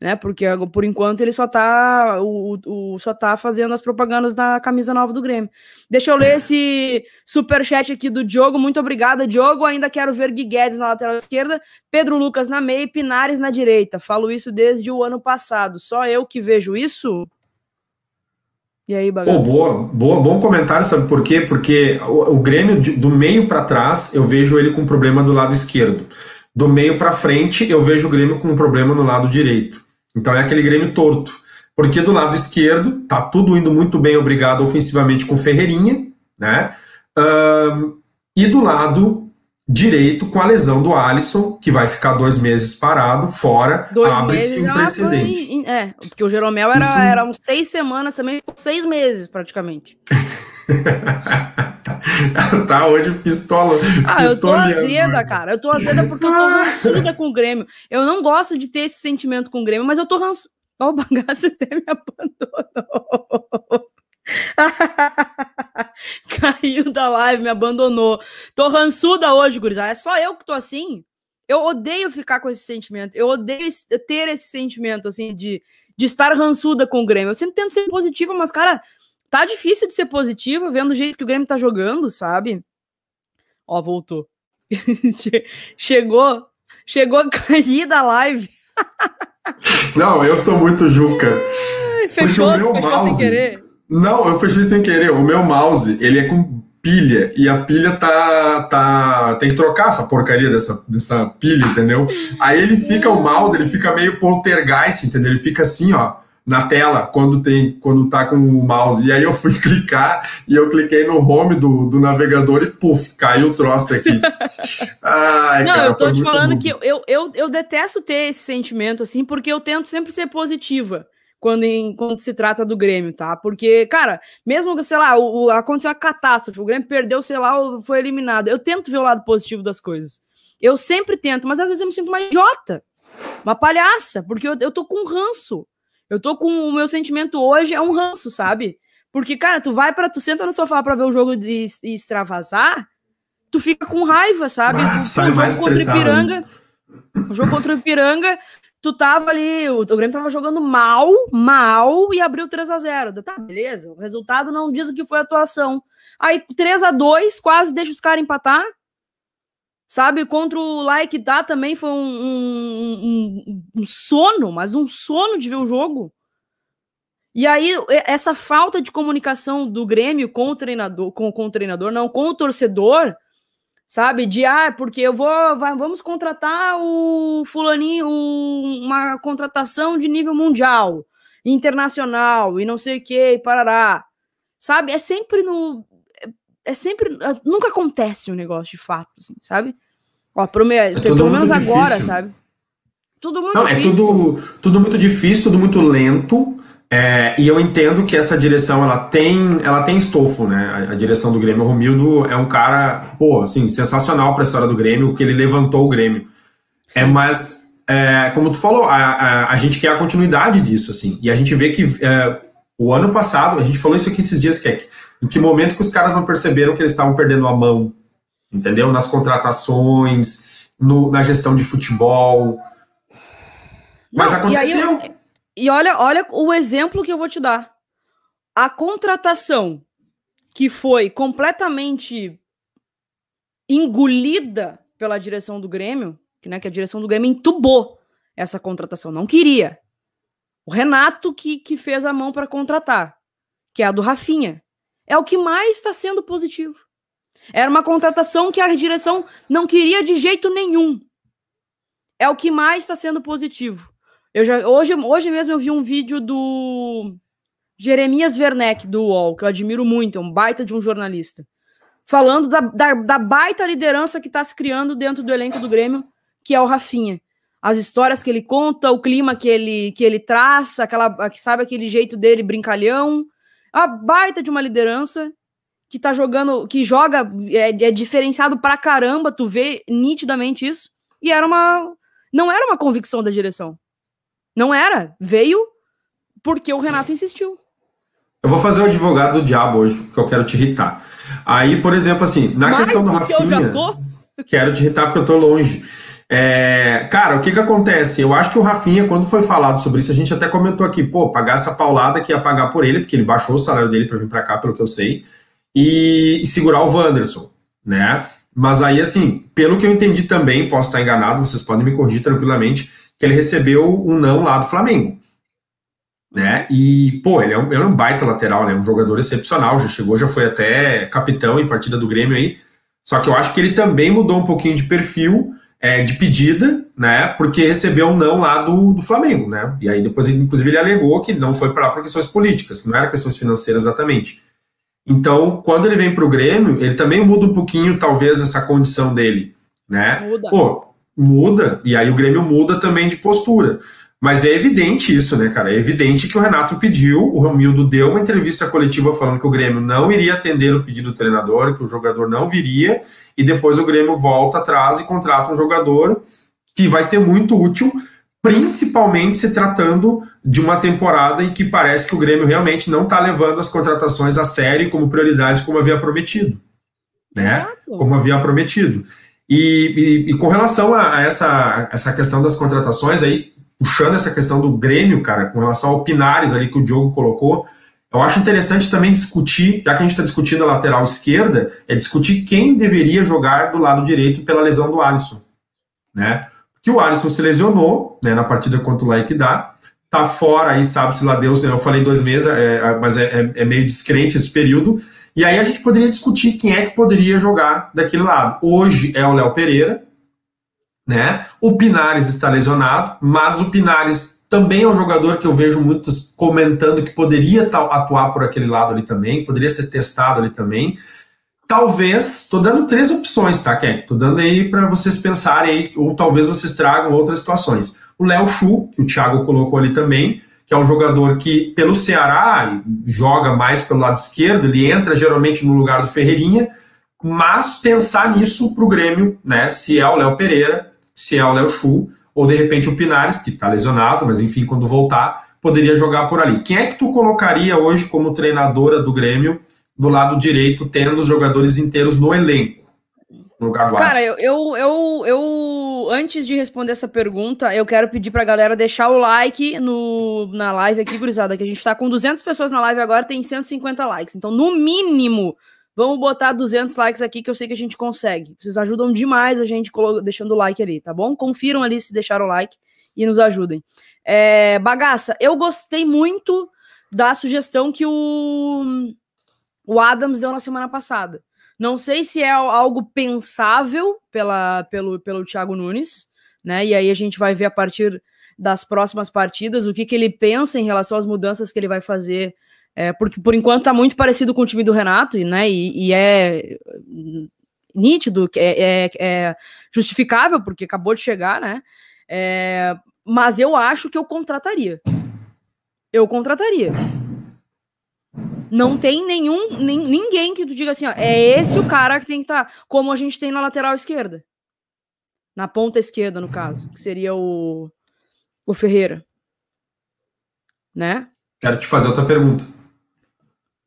S1: né? Porque por enquanto ele só tá o, o, só tá fazendo as propagandas da camisa nova do Grêmio. Deixa eu ler esse super chat aqui do Diogo. Muito obrigada, Diogo. Ainda quero ver Guedes na lateral esquerda, Pedro Lucas na meia e Pinares na direita. Falo isso desde o ano passado. Só eu que vejo isso.
S2: E aí, bagaço? Oh, boa, boa, bom comentário, sabe por quê? Porque o, o Grêmio do meio para trás, eu vejo ele com problema do lado esquerdo. Do meio para frente, eu vejo o Grêmio com problema no lado direito. Então é aquele Grêmio torto. Porque do lado esquerdo, tá tudo indo muito bem, obrigado, ofensivamente com Ferreirinha, né? Um, e do lado direito, com a lesão do Alisson, que vai ficar dois meses parado, fora, abre-se um precedente.
S1: Em, é, porque o Jeromel era, Isso... era uns seis semanas também, seis meses praticamente.
S2: tá hoje pistola.
S1: Ah, eu tô azeda, cara. Eu tô azeda porque eu tô rançuda com o Grêmio. Eu não gosto de ter esse sentimento com o Grêmio, mas eu tô rançuda. Ó, o bagaço até me abandonou. Caiu da live, me abandonou. Tô rançuda hoje, gurizada. É só eu que tô assim. Eu odeio ficar com esse sentimento. Eu odeio ter esse sentimento, assim, de, de estar rançuda com o Grêmio. Eu sempre tento ser positiva, mas, cara, tá difícil de ser positiva, vendo o jeito que o Grêmio tá jogando, sabe? Ó, voltou. chegou, chegou a cair da live.
S2: Não, eu sou muito Juca.
S1: Fechou, fechou mouse... sem querer?
S2: Não, eu fechei sem querer. O meu mouse, ele é com pilha e a pilha tá tá tem que trocar essa porcaria dessa, dessa pilha, entendeu? Aí ele fica o mouse, ele fica meio poltergeist, entendeu? Ele fica assim, ó na tela quando tem quando tá com o mouse. E aí eu fui clicar e eu cliquei no home do, do navegador e puf, caiu o troço aqui.
S1: Ai, Não, cara, eu tô te falando que eu, eu, eu detesto ter esse sentimento assim, porque eu tento sempre ser positiva quando, em, quando se trata do Grêmio, tá? Porque, cara, mesmo, sei lá, o, o, aconteceu uma catástrofe, o Grêmio perdeu, sei lá, foi eliminado. Eu tento ver o lado positivo das coisas. Eu sempre tento, mas às vezes eu me sinto uma idiota, uma palhaça, porque eu, eu tô com ranço. Eu tô com o meu sentimento hoje é um ranço, sabe? Porque, cara, tu vai para tu senta no sofá para ver o jogo de, de, extravasar, tu fica com raiva, sabe? Ah, tu,
S2: o jogo contra o Ipiranga,
S1: o jogo contra o Ipiranga, tu tava ali, o, o Grêmio tava jogando mal, mal e abriu 3 a 0. Tá, beleza. O resultado não diz o que foi a atuação. Aí 3 a 2, quase deixa os caras empatar. Sabe, contra o Like tá também foi um, um, um, um, sono, mas um sono de ver o jogo. E aí, essa falta de comunicação do Grêmio com o treinador, com, com o treinador, não, com o torcedor, sabe? De ah, porque eu vou, vai, vamos contratar o fulaninho, o, uma contratação de nível mundial, internacional e não sei o que, e parará. Sabe? É sempre no é sempre. Ah, nunca acontece um negócio de fato, assim, sabe? Ó, é pelo menos agora, difícil. sabe?
S2: Tudo muito Não, é difícil. É tudo, tudo muito difícil, tudo muito lento. É, e eu entendo que essa direção ela tem, ela tem estofo, né? A, a direção do Grêmio. O Romildo é um cara, pô, assim, sensacional para a história do Grêmio, que ele levantou o Grêmio. É, mas, é, como tu falou, a, a, a, gente quer a continuidade disso, assim. E a gente vê que é, o ano passado, a gente falou isso aqui esses dias, que é em que momento que os caras não perceberam que eles estavam perdendo a mão, entendeu? Nas contratações, no, na gestão de futebol. Mas não, aconteceu.
S1: E, olha, olha o exemplo que eu vou te dar. A contratação que foi completamente engolida pela direção do Grêmio, que, né, que a direção do Grêmio entubou essa contratação, não queria. O Renato que, que fez a mão para contratar, que é a do Rafinha. É o que mais está sendo positivo. Era uma contratação que a direção não queria de jeito nenhum. É o que mais está sendo positivo. Eu já, hoje, hoje mesmo eu vi um vídeo do Jeremias Werneck, do UOL, que eu admiro muito, é um baita de um jornalista, falando da, da, da baita liderança que está se criando dentro do elenco do Grêmio, que é o Rafinha. As histórias que ele conta, o clima que ele, que ele traça, aquela, sabe aquele jeito dele brincalhão. A baita de uma liderança que tá jogando, que joga, é, é diferenciado pra caramba, tu vê nitidamente isso. E era uma. Não era uma convicção da direção. Não era. Veio porque o Renato insistiu.
S2: Eu vou fazer o advogado do diabo hoje, porque eu quero te irritar. Aí, por exemplo, assim, na Mais questão do Rafinha. Eu já tô? Quero te irritar porque eu tô longe. É, cara, o que que acontece? Eu acho que o Rafinha, quando foi falado sobre isso, a gente até comentou aqui, pô, pagar essa paulada que ia pagar por ele, porque ele baixou o salário dele para vir para cá, pelo que eu sei e, e segurar o Wanderson, né? Mas aí, assim, pelo que eu entendi também, posso estar enganado, vocês podem me corrigir tranquilamente, que ele recebeu um não lá do Flamengo. Né? E, pô, ele é um, ele é um baita lateral, né? Um jogador excepcional, já chegou, já foi até capitão em partida do Grêmio aí. Só que eu acho que ele também mudou um pouquinho de perfil, é, de pedida, né? Porque recebeu um não lá do, do Flamengo, né? E aí depois, inclusive, ele alegou que não foi para lá por questões políticas, que não era questões financeiras exatamente. Então, quando ele vem para o Grêmio, ele também muda um pouquinho, talvez, essa condição dele, né? Muda. Pô, muda, e aí o Grêmio muda também de postura. Mas é evidente isso, né, cara? É evidente que o Renato pediu, o Romildo deu uma entrevista coletiva falando que o Grêmio não iria atender o pedido do treinador, que o jogador não viria, e depois o Grêmio volta atrás e contrata um jogador que vai ser muito útil principalmente se tratando de uma temporada em que parece que o Grêmio realmente não está levando as contratações a sério como prioridades como havia prometido, né? Exato. Como havia prometido. E, e, e, com relação a essa, essa questão das contratações aí, puxando essa questão do Grêmio, cara, com relação ao Pinares ali que o Diogo colocou, eu acho interessante também discutir, já que a gente está discutindo a lateral esquerda, é discutir quem deveria jogar do lado direito pela lesão do Alisson, né? que o Alisson se lesionou né, na partida contra o Laikidá, tá fora aí, sabe-se lá Deus, eu falei dois meses, é, é mas é, é, é, meio descrente esse período, e aí a gente poderia discutir quem é que poderia jogar daquele lado. Hoje é o Léo Pereira, né? O Pinares está lesionado, mas o Pinares também é um jogador que eu vejo muitos comentando que poderia atuar por aquele lado ali também, poderia ser testado ali também. Talvez, estou dando três opções, tá, Keck? Estou dando aí para vocês pensarem ou talvez vocês tragam outras situações. O Léo Chu, que o Thiago colocou ali também, que é um jogador que, pelo Ceará, joga mais pelo lado esquerdo, ele entra geralmente no lugar do Ferreirinha, mas pensar nisso para o Grêmio, né? Se é o Léo Pereira, se é o Léo Chu, ou de repente o Pinares, que está lesionado, mas enfim, quando voltar, poderia jogar por ali. Quem é que tu colocaria hoje como treinadora do Grêmio? do lado direito, tendo os jogadores inteiros no elenco. No lugar do
S1: Cara, eu, eu, eu, eu, antes de responder essa pergunta, eu quero pedir pra galera deixar o like no, na live aqui, gurizada, que a gente tá com 200 pessoas na live agora, tem 150 likes. Então, no mínimo, vamos botar 200 likes aqui, que eu sei que a gente consegue. Vocês ajudam demais a gente deixando o like ali, tá bom? Confiram ali se deixaram o like e nos ajudem. É, bagaça, eu gostei muito da sugestão que o o Adams deu na semana passada. Não sei se é algo pensável pela, pelo, pelo Thiago Nunes, né? E aí a gente vai ver a partir das próximas partidas o que, que ele pensa em relação às mudanças que ele vai fazer. É, porque por enquanto tá muito parecido com o time do Renato, né? E, e é nítido, é, é, é, justificável, porque acabou de chegar, né? É, mas eu acho que eu contrataria. Eu contrataria. Não tem nenhum, nem, ninguém que tu diga assim, ó, é esse o cara que tem que estar, tá, como a gente tem na lateral esquerda. Na ponta esquerda, no caso, que seria o, o Ferreira. Né?
S2: Quero te fazer outra pergunta.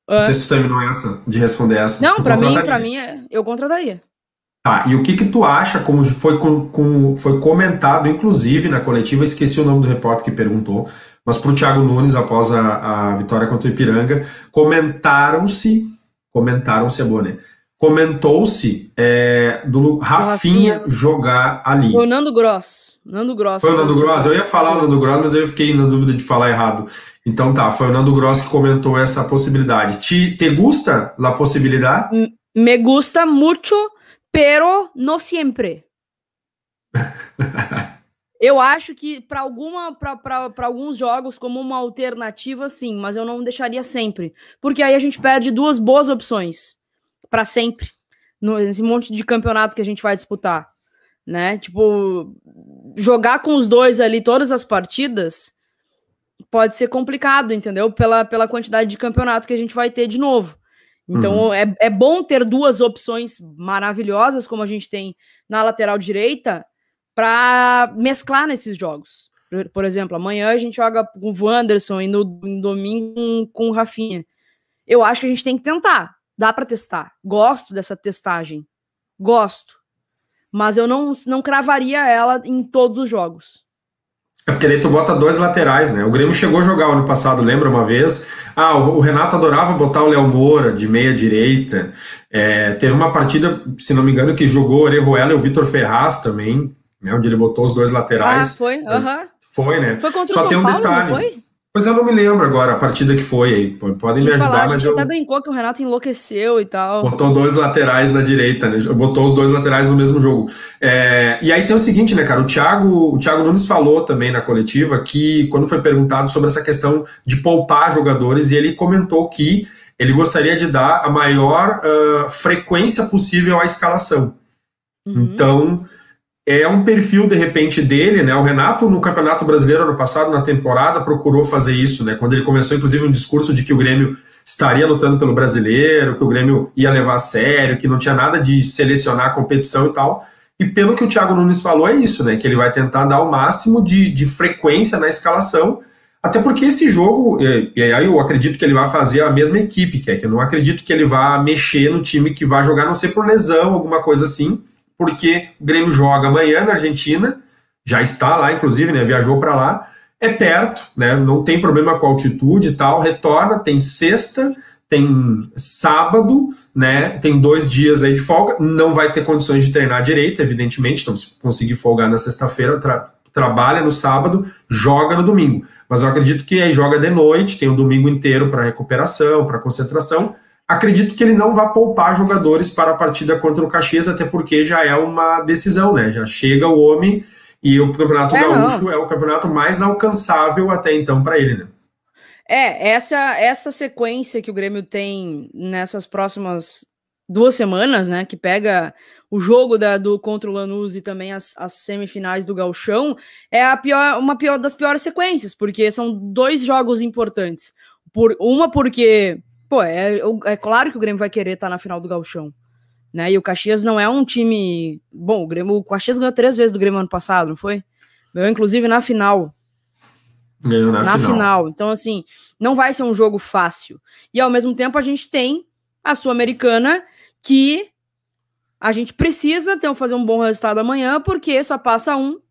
S2: Uh, Não sei se tu terminou essa, de responder essa.
S1: Não, para mim, para mim, é, eu contrataria.
S2: Tá, e o que que tu acha, como foi, com, com, foi comentado, inclusive, na coletiva, esqueci o nome do repórter que perguntou, mas para o Thiago Nunes, após a, a, vitória contra o Ipiranga, comentaram-se comentaram se é boa, né? Comentou-se é, do Rafinha, Rafinha, jogar ali.
S1: Foi o Nando Gross. Nando Gross.
S2: Foi o Nando Gross? Eu ia falar o Nando Gross, mas eu fiquei na dúvida de falar errado. Então tá, foi o Nando Gross que comentou essa possibilidade. Te, te gusta a possibilidade?
S1: Me gusta mucho, pero no siempre. eu acho que para alguma para alguns jogos como uma alternativa sim, mas eu não deixaria sempre, porque aí a gente perde duas boas opções para sempre nesse monte de campeonato que a gente vai disputar, né? Tipo, jogar com os dois ali todas as partidas pode ser complicado, entendeu? Pela, pela quantidade de campeonato que a gente vai ter de novo. Então uhum. é, é bom ter duas opções maravilhosas, como a gente tem na lateral direita, para mesclar nesses jogos. Por, por, exemplo, amanhã a gente joga com o Wanderson e no, no domingo com, o Rafinha. Eu acho que a gente tem que tentar. Dá para testar. Gosto dessa testagem. Gosto. Mas eu não, não cravaria ela em todos os jogos.
S2: É porque daí tu bota dois laterais, né? O Grêmio chegou a jogar ano passado, lembra uma vez? Ah, o, Renato adorava botar o Léo Moura de meia direita. É, teve uma partida, se não me engano, que jogou o Orejuela e o Vitor Ferraz também, né? Onde ele botou os dois laterais.
S1: Ah, foi? Aham. Uhum.
S2: Foi, né?
S1: Foi contra Só o São tem um Paulo, detalhe. Não foi?
S2: Pois eu não me lembro agora a partida que foi aí. Podem me ajudar, falar, mas eu.
S1: até brincou que o Renato enlouqueceu e tal.
S2: Botou dois laterais na direita, né? Botou os dois laterais no mesmo jogo. É... E aí tem o seguinte, né, cara? O Thiago, o Thiago Nunes falou também na coletiva que, quando foi perguntado sobre essa questão de poupar jogadores, e ele comentou que ele gostaria de dar a maior uh, frequência possível à escalação. Uhum. Então é um perfil, de repente, dele, né? O Renato, no Campeonato Brasileiro, ano passado, na temporada, procurou fazer isso, né? Quando ele começou, inclusive, um discurso de que o Grêmio estaria lutando pelo brasileiro, que o Grêmio ia levar a sério, que não tinha nada de selecionar a competição e tal. E pelo que o Thiago Nunes falou, é isso, né? Que ele vai tentar dar o máximo de, de frequência na escalação, até porque esse jogo, e, aí eu acredito que ele vai fazer a mesma equipe, que é que eu não acredito que ele vá mexer no time que vai jogar, não sei por lesão, alguma coisa assim porque o Grêmio joga amanhã na Argentina, já está lá, inclusive, né? Viajou para lá, é perto, né? Não tem problema com a altitude e tal, retorna, tem sexta, tem sábado, né? Tem dois dias aí de folga, não vai ter condições de treinar direito, evidentemente, então se conseguir folgar na sexta-feira, tra trabalha no sábado, joga no domingo. Mas eu acredito que aí joga de noite, tem o domingo inteiro para recuperação, para concentração, Acredito que ele não vai poupar jogadores para a partida contra o Caxias, até porque já é uma decisão, né? Já chega o homem e o Campeonato é, Gaúcho não. é o campeonato mais alcançável até então para ele, né?
S1: É, essa, essa sequência que o Grêmio tem nessas próximas duas semanas, né? Que pega o jogo da, do contra o Lanús e também as, as semifinais do Gauchão, é a pior, uma pior das piores sequências, porque são dois jogos importantes. Por, uma porque pô, é, é claro que o Grêmio vai querer estar tá na final do Gauchão. Né? E o Caxias não é um time. Bom, o, Grêmio, o Caxias ganhou três vezes do Grêmio ano passado, não foi? Ganhou, inclusive, na final.
S2: Ganhou na, na final. final.
S1: Então, assim, não vai ser um jogo fácil. E ao mesmo tempo, a gente tem a Sul-Americana que a gente precisa ter, fazer um bom resultado amanhã, porque só passa um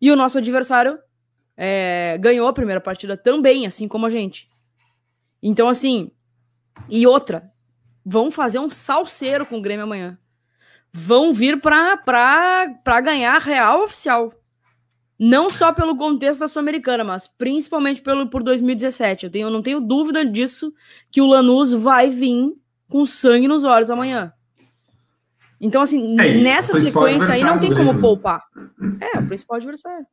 S1: e o nosso adversário é, ganhou a primeira partida também, assim como a gente. Então, assim, e outra, vão fazer um salseiro com o Grêmio amanhã. Vão vir para ganhar real oficial. Não só pelo contexto da Sul-Americana, mas principalmente pelo, por 2017. Eu, tenho, eu não tenho dúvida disso que o Lanús vai vir com sangue nos olhos amanhã. Então, assim, é, nessa sequência aí não tem como poupar. É, o principal adversário.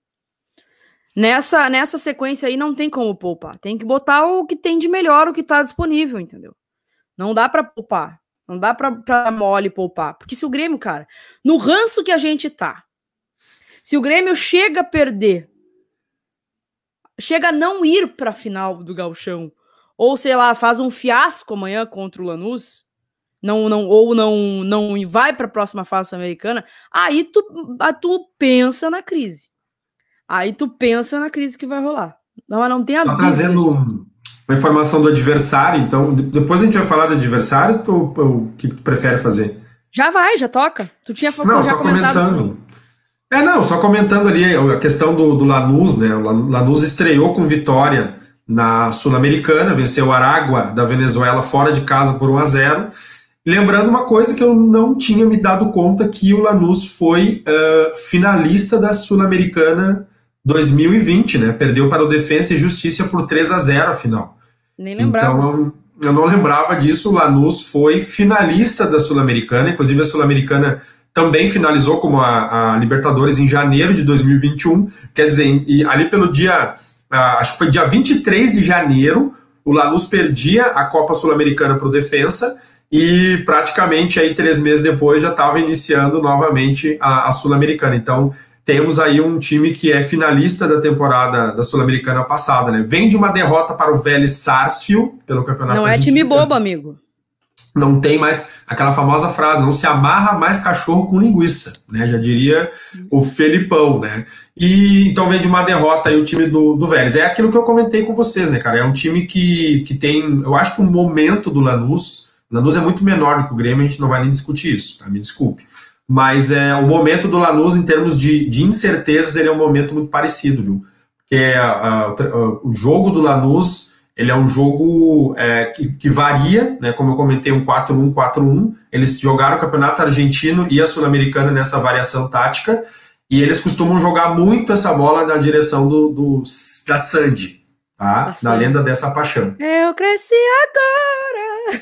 S1: Nessa, nessa sequência aí não tem como poupar. Tem que botar o que tem de melhor, o que tá disponível, entendeu? Não dá para poupar. Não dá pra mole poupar. Porque se o Grêmio, cara, no ranço que a gente tá, se o Grêmio chega a perder, chega a não ir pra final do Galchão, ou sei lá, faz um fiasco amanhã contra o Lanús, não, não, ou não, não vai para a próxima fase americana, aí tu, tu pensa na crise. Aí tu pensa na crise que vai rolar. Não, não tem a
S2: Só trazendo uma informação do adversário, então depois a gente vai falar do adversário ou o que tu prefere fazer?
S1: Já vai, já toca. Tu tinha
S2: Não, só comentando. É, não, só comentando ali a questão do, do Lanús, né? O Lanús estreou com vitória na Sul-Americana, venceu o Aragua da Venezuela fora de casa por 1 a 0 Lembrando uma coisa que eu não tinha me dado conta que o Lanús foi uh, finalista da Sul-Americana 2020, né? Perdeu para o Defensa e Justiça por 3 a 0 a final.
S1: Nem lembrava.
S2: Então eu não lembrava disso. O Lanús foi finalista da Sul-Americana, inclusive a Sul-Americana também finalizou como a, a, Libertadores em janeiro de 2021. Quer dizer, e ali pelo dia, uh, acho que foi dia 23 de janeiro, o Lanús perdia a Copa Sul-Americana para o Defensa e praticamente aí três meses depois já estava iniciando novamente a, a Sul-Americana. Então temos aí um time que é finalista da temporada da Sul-Americana passada, né? Vem de uma derrota para o Vélez Sarsfield pelo campeonato.
S1: Não é time bobo, amigo.
S2: Não tem mais aquela famosa frase, não se amarra mais cachorro com linguiça, né? Já diria o Felipão, né? E então vem de uma derrota aí o time do, do Vélez. É aquilo que eu comentei com vocês, né, cara? É um time que, que tem, eu acho que o momento do Lanús Lanús é muito menor do que o Grêmio, a gente não vai nem discutir isso, tá? Me desculpe. Mas é, o momento do Lanús, em termos de, de incertezas, ele é um momento muito parecido, viu? Porque é, o jogo do Lanús, ele é um jogo é, que, que, varia, né? Como eu comentei, um 4-1, 4-1. Eles jogaram o Campeonato Argentino e a Sul-Americana nessa variação tática, e eles costumam jogar muito essa bola na direção do, do da Sandy, tá? Na lenda dessa paixão.
S1: Eu cresci agora.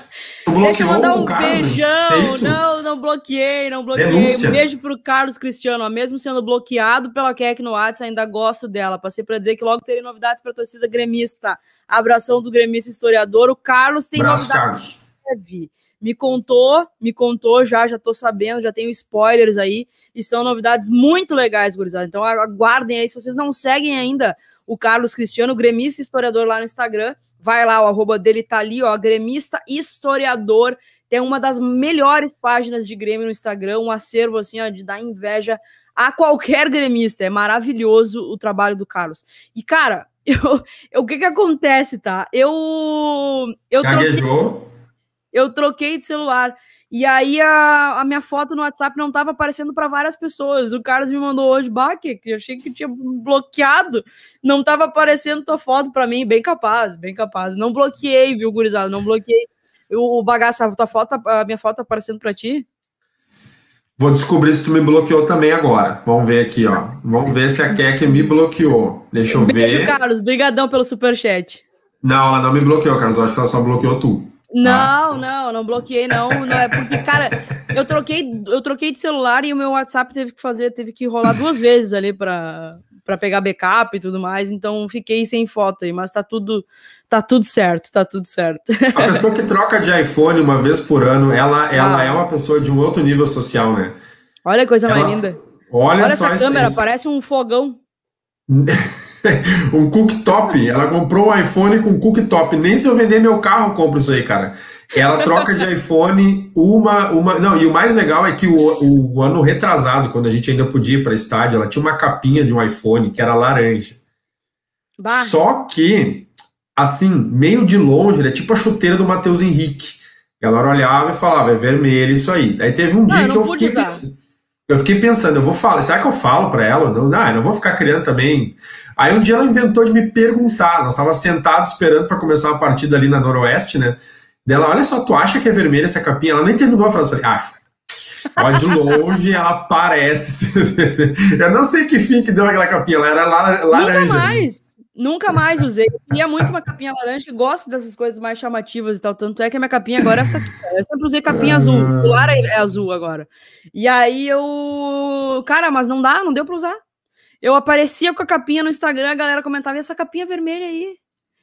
S1: Deixa eu mandar um beijão. É não, não bloqueei, não bloqueei. Denúncia. Um beijo pro Carlos Cristiano. Mesmo sendo bloqueado pela Keck no WhatsApp, ainda gosto dela. Passei para dizer que logo terei novidades para torcida gremista. Abração do gremista historiador. O Carlos tem
S2: Braço, novidades.
S1: Carlos. Me contou, me contou já, já tô sabendo, já tenho spoilers aí, e são novidades muito legais, gurizada. Então aguardem aí, se vocês não seguem ainda o Carlos Cristiano, gremista historiador lá no Instagram. Vai lá, o arroba dele tá ali, ó, gremista historiador. Tem uma das melhores páginas de Grêmio no Instagram, um acervo assim, ó, de dar inveja a qualquer gremista. É maravilhoso o trabalho do Carlos. E, cara, eu, eu, o que que acontece, tá? Eu. Eu troquei, eu troquei de celular. E aí a, a minha foto no WhatsApp não estava aparecendo para várias pessoas. O Carlos me mandou hoje, Baque, que eu achei que tinha bloqueado. Não estava aparecendo tua foto para mim, bem capaz, bem capaz. Não bloqueei, viu, gurizada? Não bloqueei. O bagaço, a tua foto, a minha foto tá aparecendo para ti?
S2: Vou descobrir se tu me bloqueou também agora. Vamos ver aqui, ó. Vamos ver se a Kek me bloqueou. Deixa eu Beijo, ver.
S1: Carlos. Brigadão pelo superchat.
S2: Não, ela não me bloqueou, Carlos. Eu acho que ela só bloqueou tu.
S1: Não, ah. não, não bloqueei, não. Não é porque, cara, eu troquei, eu troquei de celular e o meu WhatsApp teve que fazer, teve que rolar duas vezes ali para para pegar backup e tudo mais, então fiquei sem foto aí, mas tá tudo tá tudo certo, tá tudo certo.
S2: A pessoa que troca de iPhone uma vez por ano, ela ela ah. é uma pessoa de um outro nível social, né?
S1: Olha a coisa ela, mais linda.
S2: Olha, olha
S1: essa câmera, isso. parece um fogão.
S2: um cooktop. Ela comprou um iPhone com cooktop. Nem se eu vender meu carro, compro isso aí, cara. Ela troca de iPhone uma. uma não, e o mais legal é que o, o ano retrasado, quando a gente ainda podia ir para estádio, ela tinha uma capinha de um iPhone que era laranja. Bah. Só que, assim, meio de longe, ele é tipo a chuteira do Matheus Henrique. Ela olhava e falava, é vermelho isso aí. Aí teve um não, dia que eu fiquei pensando. Eu fiquei pensando, eu vou falar, será que eu falo para ela? Não, não, eu não vou ficar criando também. Aí um dia ela inventou de me perguntar, nós estávamos sentados esperando para começar a partida ali na Noroeste, né? Dela, olha só, tu acha que é vermelha essa capinha? Ela nem terminou a frase, eu falei, acho. Olha, de longe ela parece. eu não sei que fim que deu aquela capinha, ela era laranja.
S1: Nunca mais. Nunca mais usei. Eu queria muito uma capinha laranja e gosto dessas coisas mais chamativas e tal. Tanto é que a minha capinha agora é essa aqui. Eu sempre usei capinha azul. O Lara é azul agora. E aí eu. Cara, mas não dá, não deu pra usar. Eu aparecia com a capinha no Instagram, a galera comentava, e essa capinha vermelha aí?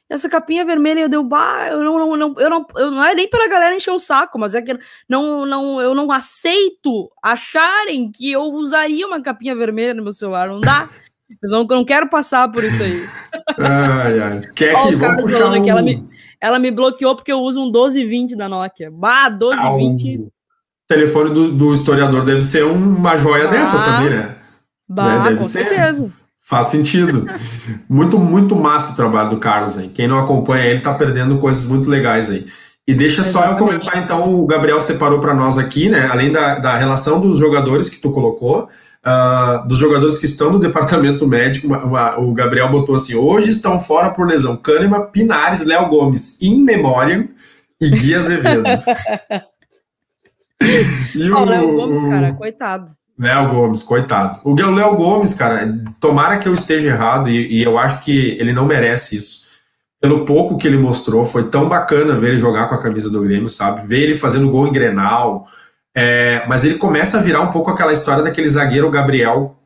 S1: Essa capinha vermelha, eu deu, bah, eu não, não, não, eu não, eu não é nem para a galera encher o saco, mas é que não, não, eu não aceito acharem que eu usaria uma capinha vermelha no meu celular, não dá. Eu não, não quero passar por isso aí.
S2: Ai, ai. Quer que vamos puxar um...
S1: ela me, ela me bloqueou porque eu uso um 1220 da Nokia. Bah, 1220. Ah, o
S2: telefone do, do, historiador deve ser uma joia dessas também, né?
S1: Bah, né? com ser. certeza.
S2: Faz sentido. muito, muito massa o trabalho do Carlos aí. Quem não acompanha ele tá perdendo coisas muito legais aí. E deixa Exatamente. só eu comentar, então, o Gabriel separou para nós aqui, né? Além da, da relação dos jogadores que tu colocou, uh, dos jogadores que estão no departamento médico, uma, uma, o Gabriel botou assim: hoje estão fora por lesão Kahneman, Pinares, Léo Gomes, in memoriam e Gui Azevedo.
S1: e o Léo Gomes, cara, coitado.
S2: Léo Gomes, coitado. O Léo Gomes, cara, tomara que eu esteja errado e, e eu acho que ele não merece isso pelo pouco que ele mostrou, foi tão bacana ver ele jogar com a camisa do Grêmio, sabe? Ver ele fazendo gol em Grenal. É, mas ele começa a virar um pouco aquela história daquele zagueiro Gabriel.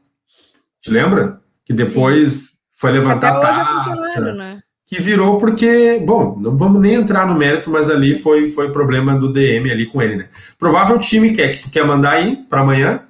S2: Te lembra? Que depois Sim. foi levantar Até é taça. Né? Que virou porque, bom, não vamos nem entrar no mérito, mas ali foi, foi problema do DM ali com ele, né? Provável time que é que tu quer mandar aí para amanhã?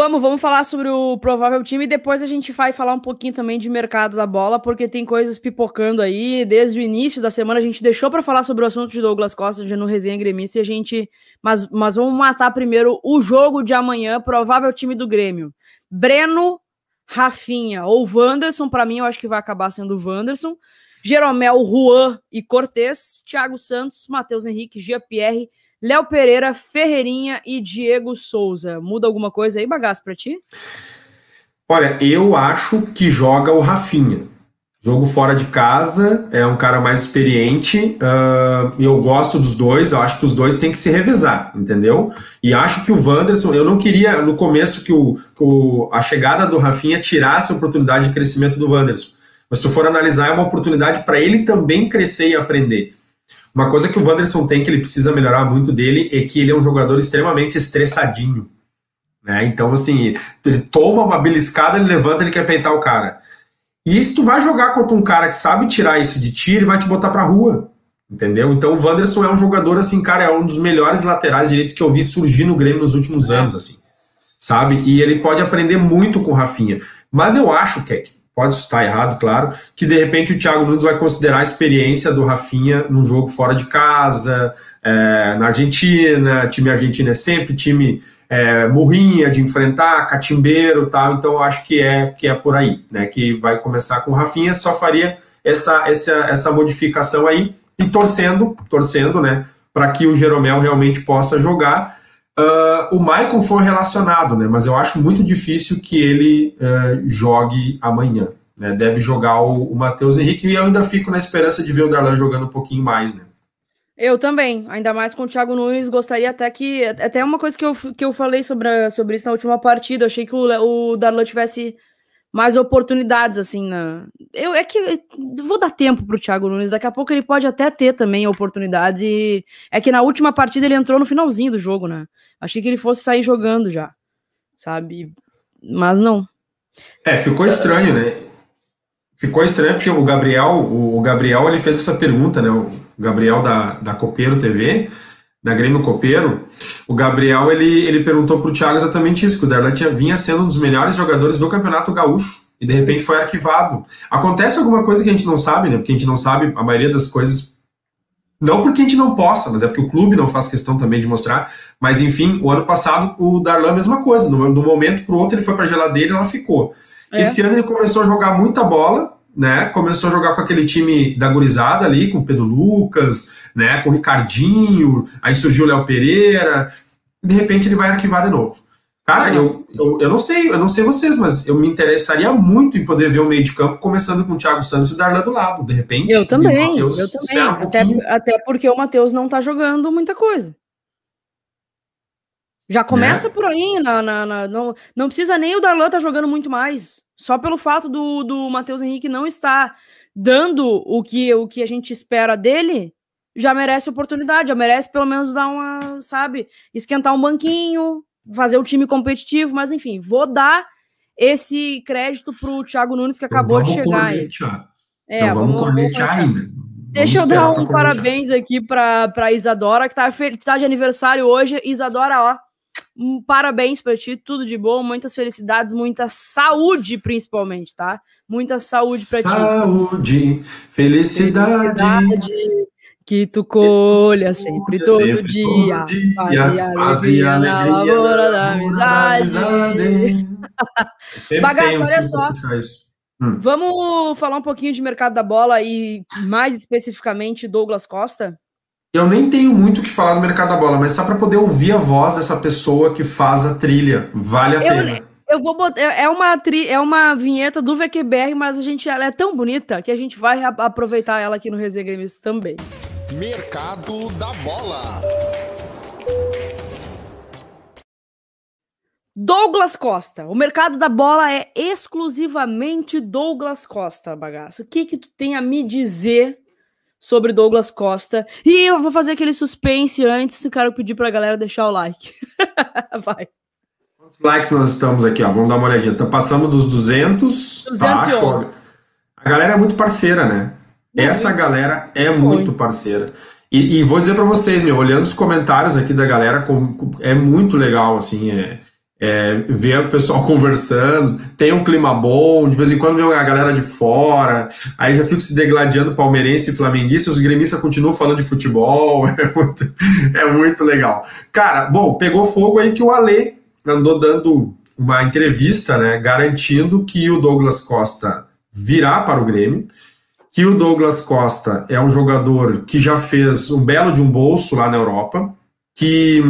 S1: Vamos, vamos falar sobre o provável time e depois a gente vai falar um pouquinho também de mercado da bola, porque tem coisas pipocando aí. Desde o início da semana a gente deixou para falar sobre o assunto de Douglas Costa já no Resenha Gremista e a gente. Mas, mas vamos matar primeiro o jogo de amanhã, provável time do Grêmio. Breno, Rafinha ou Wanderson, para mim eu acho que vai acabar sendo o Wanderson. Jeromel, Juan e Cortez, Thiago Santos, Matheus Henrique, Jean-Pierre Léo Pereira, Ferreirinha e Diego Souza. Muda alguma coisa aí, bagaço, para ti?
S2: Olha, eu acho que joga o Rafinha. Jogo fora de casa, é um cara mais experiente. Uh, eu gosto dos dois, eu acho que os dois têm que se revezar, entendeu? E acho que o Wanderson, eu não queria no começo que, o, que o, a chegada do Rafinha tirasse a oportunidade de crescimento do Wanderson. Mas se tu for analisar, é uma oportunidade para ele também crescer e aprender. Uma coisa que o Wanderson tem que ele precisa melhorar muito dele é que ele é um jogador extremamente estressadinho. Né? Então, assim, ele toma uma beliscada, ele levanta, ele quer peitar o cara. E se tu vai jogar contra um cara que sabe tirar isso de ti, ele vai te botar pra rua. Entendeu? Então o Wanderson é um jogador, assim, cara, é um dos melhores laterais direito que eu vi surgir no Grêmio nos últimos anos, assim. Sabe? E ele pode aprender muito com o Rafinha. Mas eu acho, Keck, pode estar errado, claro, que de repente o Thiago Nunes vai considerar a experiência do Rafinha num jogo fora de casa, é, na Argentina, time argentino é sempre time é, morrinha de enfrentar, catimbeiro tal, então eu acho que é, que é por aí, né, que vai começar com o Rafinha, só faria essa, essa, essa modificação aí, e torcendo, torcendo, né, para que o Jeromel realmente possa jogar, Uh, o Maicon foi relacionado, né? Mas eu acho muito difícil que ele uh, jogue amanhã. Né? Deve jogar o, o Matheus Henrique e eu ainda fico na esperança de ver o Darlan jogando um pouquinho mais, né?
S1: Eu também, ainda mais com o Thiago Nunes, gostaria até que. Até uma coisa que eu, que eu falei sobre, sobre isso na última partida, achei que o, o Darlan tivesse mais oportunidades, assim, na. Eu, é que vou dar tempo pro Thiago Nunes, daqui a pouco ele pode até ter também oportunidades. E é que na última partida ele entrou no finalzinho do jogo, né? Achei que ele fosse sair jogando já, sabe? Mas não.
S2: É, ficou estranho, né? Ficou estranho porque o Gabriel, o Gabriel ele fez essa pergunta, né? O Gabriel da, da Copeiro TV, da Grêmio Copeiro, o Gabriel ele, ele perguntou para o Thiago exatamente isso, que o Darlan vinha sendo um dos melhores jogadores do Campeonato Gaúcho e de repente foi arquivado. Acontece alguma coisa que a gente não sabe, né? Porque a gente não sabe a maioria das coisas não porque a gente não possa, mas é porque o clube não faz questão também de mostrar. Mas enfim, o ano passado o Darlan a mesma coisa. No, do momento para o outro ele foi para a geladeira e ela ficou. É. Esse ano ele começou a jogar muita bola, né? Começou a jogar com aquele time da gurizada ali, com o Pedro Lucas, né? Com o Ricardinho, aí surgiu o Léo Pereira. De repente ele vai arquivar de novo. Cara, eu, eu, eu não sei, eu não sei vocês, mas eu me interessaria muito em poder ver o meio de campo começando com o Thiago Santos e o Darlan do lado, de repente.
S1: Eu também, eu também. Um até, até porque o Matheus não tá jogando muita coisa. Já começa né? por aí, na, na, na, não, não precisa nem o Darlan tá jogando muito mais. Só pelo fato do, do Matheus Henrique não estar dando o que, o que a gente espera dele, já merece oportunidade, já merece pelo menos dar uma, sabe, esquentar um banquinho, fazer o time competitivo, mas enfim, vou dar esse crédito pro Thiago Nunes que acabou de chegar aí.
S2: É, então vamos, vamos cornetear ainda.
S1: Deixa eu dar um parabéns aqui para Isadora, que tá, que tá de aniversário hoje. Isadora, ó, um parabéns para ti, tudo de bom, muitas felicidades, muita saúde, principalmente, tá? Muita saúde para ti.
S2: Saúde, felicidade, felicidade
S1: que tu colha sempre, todo, sempre, dia, dia, paz e alegria, na lavoura da amizade. Bagaço, olha só. Hum. Vamos falar um pouquinho de mercado da bola e mais especificamente Douglas Costa?
S2: Eu nem tenho muito o que falar no mercado da bola, mas só para poder ouvir a voz dessa pessoa que faz a trilha, vale a
S1: eu,
S2: pena.
S1: Eu vou botar, é, é uma tri, é uma vinheta do VQBR, mas a gente ela é tão bonita que a gente vai aproveitar ela aqui no Resenha também.
S3: Mercado da bola.
S1: Douglas Costa. O mercado da bola é exclusivamente Douglas Costa, bagaça. O que que tu tem a me dizer sobre Douglas Costa. E eu vou fazer aquele suspense antes, quero pedir pra galera deixar o like. Vai.
S2: Quantos likes nós estamos aqui, ó? Vamos dar uma olhadinha. Tá passando dos 200. 211. Tá, a galera é muito parceira, né? Muito. Essa galera é muito, muito parceira. E, e, vou dizer para vocês, meu, olhando os comentários aqui da galera, é muito legal, assim, é, é, ver o pessoal conversando, tem um clima bom, de vez em quando vem a galera de fora, aí já fico se degladiando palmeirense e flamenguista, os gremistas continuam falando de futebol, é muito, é muito legal. Cara, bom, pegou fogo aí que o Ale andou dando uma entrevista, né, garantindo que o Douglas Costa virá para o Grêmio, que o Douglas Costa é um jogador que já fez um belo de um bolso lá na Europa, que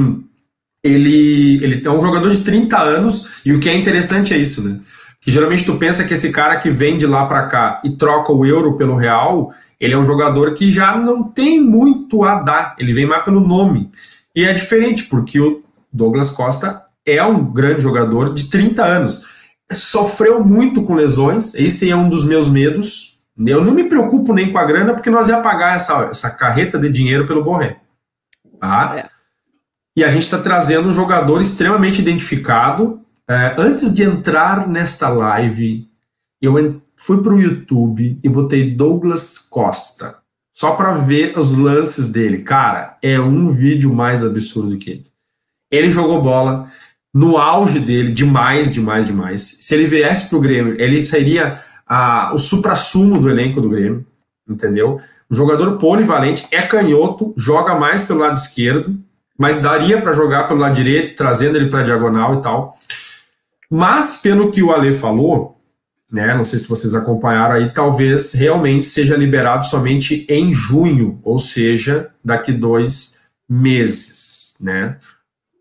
S2: ele, ele é um jogador de 30 anos, e o que é interessante é isso, né? Que geralmente tu pensa que esse cara que vem de lá para cá e troca o euro pelo real, ele é um jogador que já não tem muito a dar, ele vem mais pelo nome. E é diferente, porque o Douglas Costa é um grande jogador de 30 anos. Sofreu muito com lesões, esse é um dos meus medos. Eu não me preocupo nem com a grana, porque nós ia pagar essa, essa carreta de dinheiro pelo Borré. Tá? É. E a gente está trazendo um jogador extremamente identificado. É, antes de entrar nesta live, eu fui para o YouTube e botei Douglas Costa, só para ver os lances dele. Cara, é um vídeo mais absurdo que ele. Ele jogou bola no auge dele, demais, demais, demais. Se ele viesse para o Grêmio, ele seria a, o supra-sumo do elenco do Grêmio, entendeu? Um jogador polivalente, é canhoto, joga mais pelo lado esquerdo, mas daria para jogar pelo lado direito, trazendo ele para a diagonal e tal. Mas, pelo que o Ale falou, né, não sei se vocês acompanharam aí, talvez realmente seja liberado somente em junho, ou seja, daqui dois meses, né?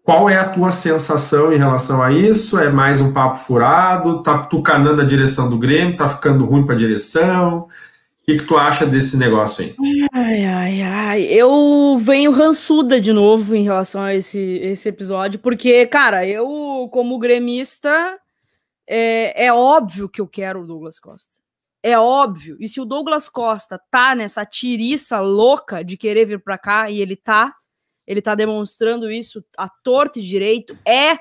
S2: Qual é a tua sensação em relação a isso? É mais um papo furado? Tá tucanando a direção do Grêmio? Tá ficando ruim para a direção? Que, que tu acha desse negócio aí?
S1: Ai, ai, ai. Eu venho rançuda de novo em relação a esse, esse episódio, porque, cara, eu, como gremista, é, é óbvio que eu quero o Douglas Costa. É óbvio. E se o Douglas Costa tá nessa tiriça louca de querer vir para cá, e ele tá, ele tá demonstrando isso a torto e direito, é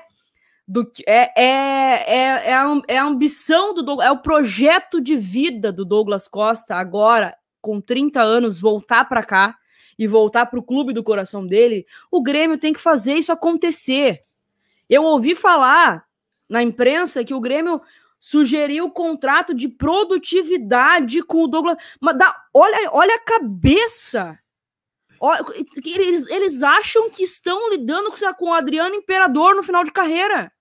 S1: do que é, é, é, é, a, é a ambição do Douglas, é o projeto de vida do Douglas Costa agora, com 30 anos, voltar para cá e voltar para o clube do coração dele, o Grêmio tem que fazer isso acontecer. Eu ouvi falar na imprensa que o Grêmio sugeriu o contrato de produtividade com o Douglas. Mas dá, olha, olha a cabeça. Eles, eles acham que estão lidando com o Adriano Imperador no final de carreira.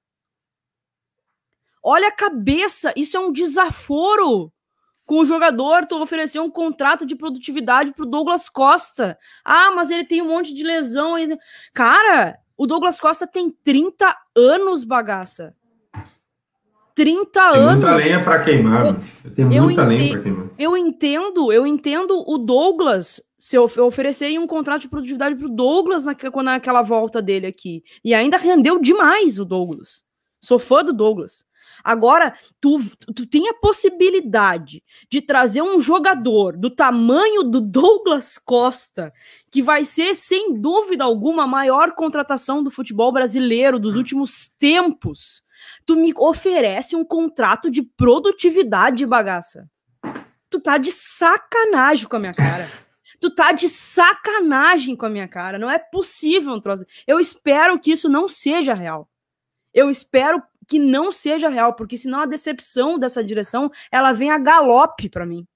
S1: Olha a cabeça, isso é um desaforo com o jogador, tu oferecer um contrato de produtividade pro Douglas Costa. Ah, mas ele tem um monte de lesão. Cara, o Douglas Costa tem 30 anos, bagaça. 30 tem anos.
S2: Muita lenha para queimar. Tem muita lenha para queimar.
S1: Eu entendo, eu entendo o Douglas se eu oferecer um contrato de produtividade pro Douglas naquela volta dele aqui. E ainda rendeu demais o Douglas. Sou fã do Douglas. Agora, tu, tu tem a possibilidade de trazer um jogador do tamanho do Douglas Costa, que vai ser, sem dúvida alguma, a maior contratação do futebol brasileiro dos últimos tempos. Tu me oferece um contrato de produtividade, bagaça. Tu tá de sacanagem com a minha cara. Tu tá de sacanagem com a minha cara. Não é possível um troço. Eu espero que isso não seja real. Eu espero que não seja real, porque senão a decepção dessa direção, ela vem a galope para mim.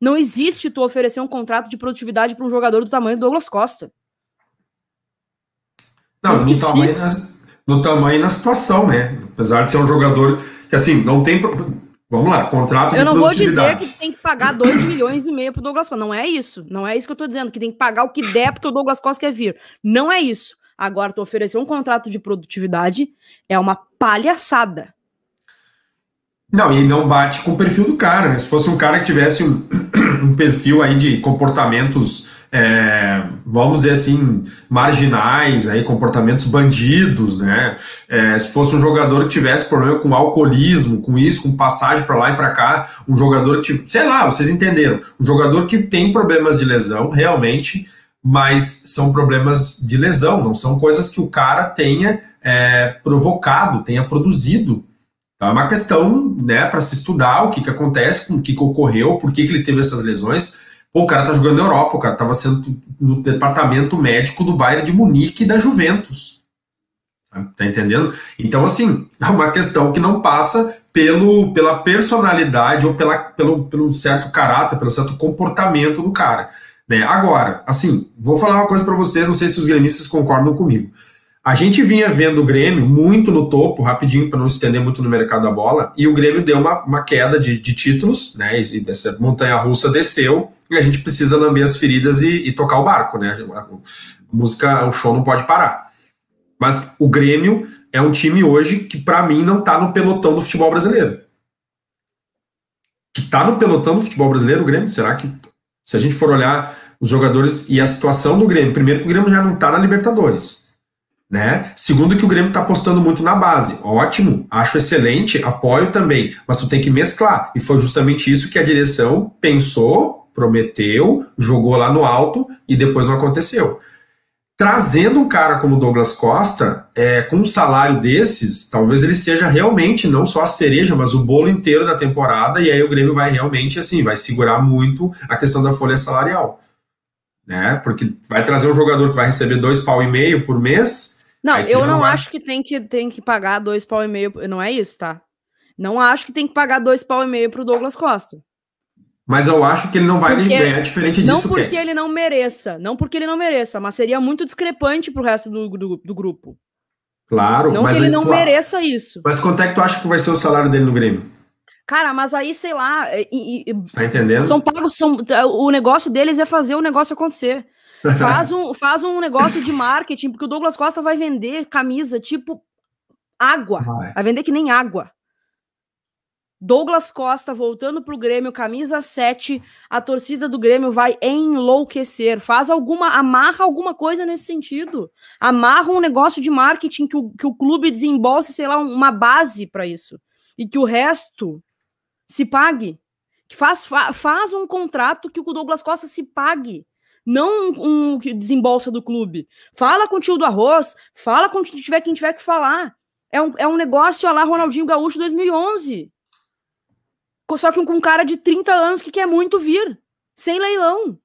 S1: Não existe tu oferecer um contrato de produtividade para um jogador do tamanho do Douglas Costa.
S2: Não, no, tamanho, no tamanho e na situação, né? Apesar de ser um jogador que, assim, não tem. Vamos lá, contrato
S1: Eu não vou dizer que tem que pagar 2 milhões e meio pro Douglas Costa. Não é isso. Não é isso que eu tô dizendo, que tem que pagar o que der porque o Douglas Costa quer vir. Não é isso. Agora, tu oferecer um contrato de produtividade é uma palhaçada.
S2: Não, e não bate com o perfil do cara, né? Se fosse um cara que tivesse um, um perfil aí de comportamentos é, vamos dizer assim, marginais, aí, comportamentos bandidos, né? É, se fosse um jogador que tivesse problema com alcoolismo, com isso, com passagem para lá e para cá, um jogador que, sei lá, vocês entenderam, um jogador que tem problemas de lesão, realmente, mas são problemas de lesão, não são coisas que o cara tenha é, provocado, tenha produzido. Então é uma questão, né, para se estudar o que, que acontece, com o que, que ocorreu, por que, que ele teve essas lesões Pô, o cara tá jogando na Europa, o cara tava sendo no departamento médico do Bayern de Munique e da Juventus. Tá entendendo? Então, assim, é uma questão que não passa pelo, pela personalidade ou pela, pelo, pelo certo caráter, pelo certo comportamento do cara. Né? Agora, assim, vou falar uma coisa para vocês, não sei se os gremistas concordam comigo. A gente vinha vendo o Grêmio muito no topo, rapidinho, para não estender muito no mercado da bola, e o Grêmio deu uma, uma queda de, de títulos, né? E essa montanha russa desceu, e a gente precisa lamber as feridas e, e tocar o barco, né? A, música, o show não pode parar. Mas o Grêmio é um time hoje que, para mim, não está no pelotão do futebol brasileiro. Que está no pelotão do futebol brasileiro, o Grêmio? Será que, se a gente for olhar os jogadores e a situação do Grêmio, primeiro que o Grêmio já não está na Libertadores. Né? Segundo que o Grêmio está apostando muito na base. Ótimo, acho excelente, apoio também, mas tu tem que mesclar. E foi justamente isso que a direção pensou, prometeu, jogou lá no alto e depois não aconteceu. Trazendo um cara como Douglas Costa, é, com um salário desses, talvez ele seja realmente não só a cereja, mas o bolo inteiro da temporada, e aí o Grêmio vai realmente assim, vai segurar muito a questão da folha salarial. Né? Porque vai trazer um jogador que vai receber dois pau e meio por mês,
S1: não, eu não acho que tem, que tem que pagar dois pau e meio. Não é isso, tá? Não acho que tem que pagar dois pau e meio pro Douglas Costa.
S2: Mas eu acho que ele não vai porque, ganhar diferente disso.
S1: Não porque que... ele não mereça, não porque ele não mereça, mas seria muito discrepante pro resto do, do, do grupo.
S2: Claro,
S1: não
S2: mas
S1: que ele não tu... mereça isso.
S2: Mas quanto é que tu acha que vai ser o salário dele no Grêmio?
S1: Cara, mas aí, sei lá. E,
S2: e, tá entendendo?
S1: São pagos, são, o negócio deles é fazer o negócio acontecer. Faz um, faz um negócio de marketing, porque o Douglas Costa vai vender camisa tipo água. Vai, vai vender que nem água. Douglas Costa voltando pro Grêmio, camisa 7, a torcida do Grêmio vai enlouquecer. Faz alguma, amarra alguma coisa nesse sentido. Amarra um negócio de marketing que o, que o clube desembolse, sei lá, uma base para isso. E que o resto se pague. Faz, faz um contrato que o Douglas Costa se pague não um, um que desembolsa do clube. Fala com o tio do arroz, fala com quem tiver, quem tiver que falar. É um, é um negócio lá Ronaldinho Gaúcho 2011. Só que com um cara de 30 anos que quer muito vir, sem leilão.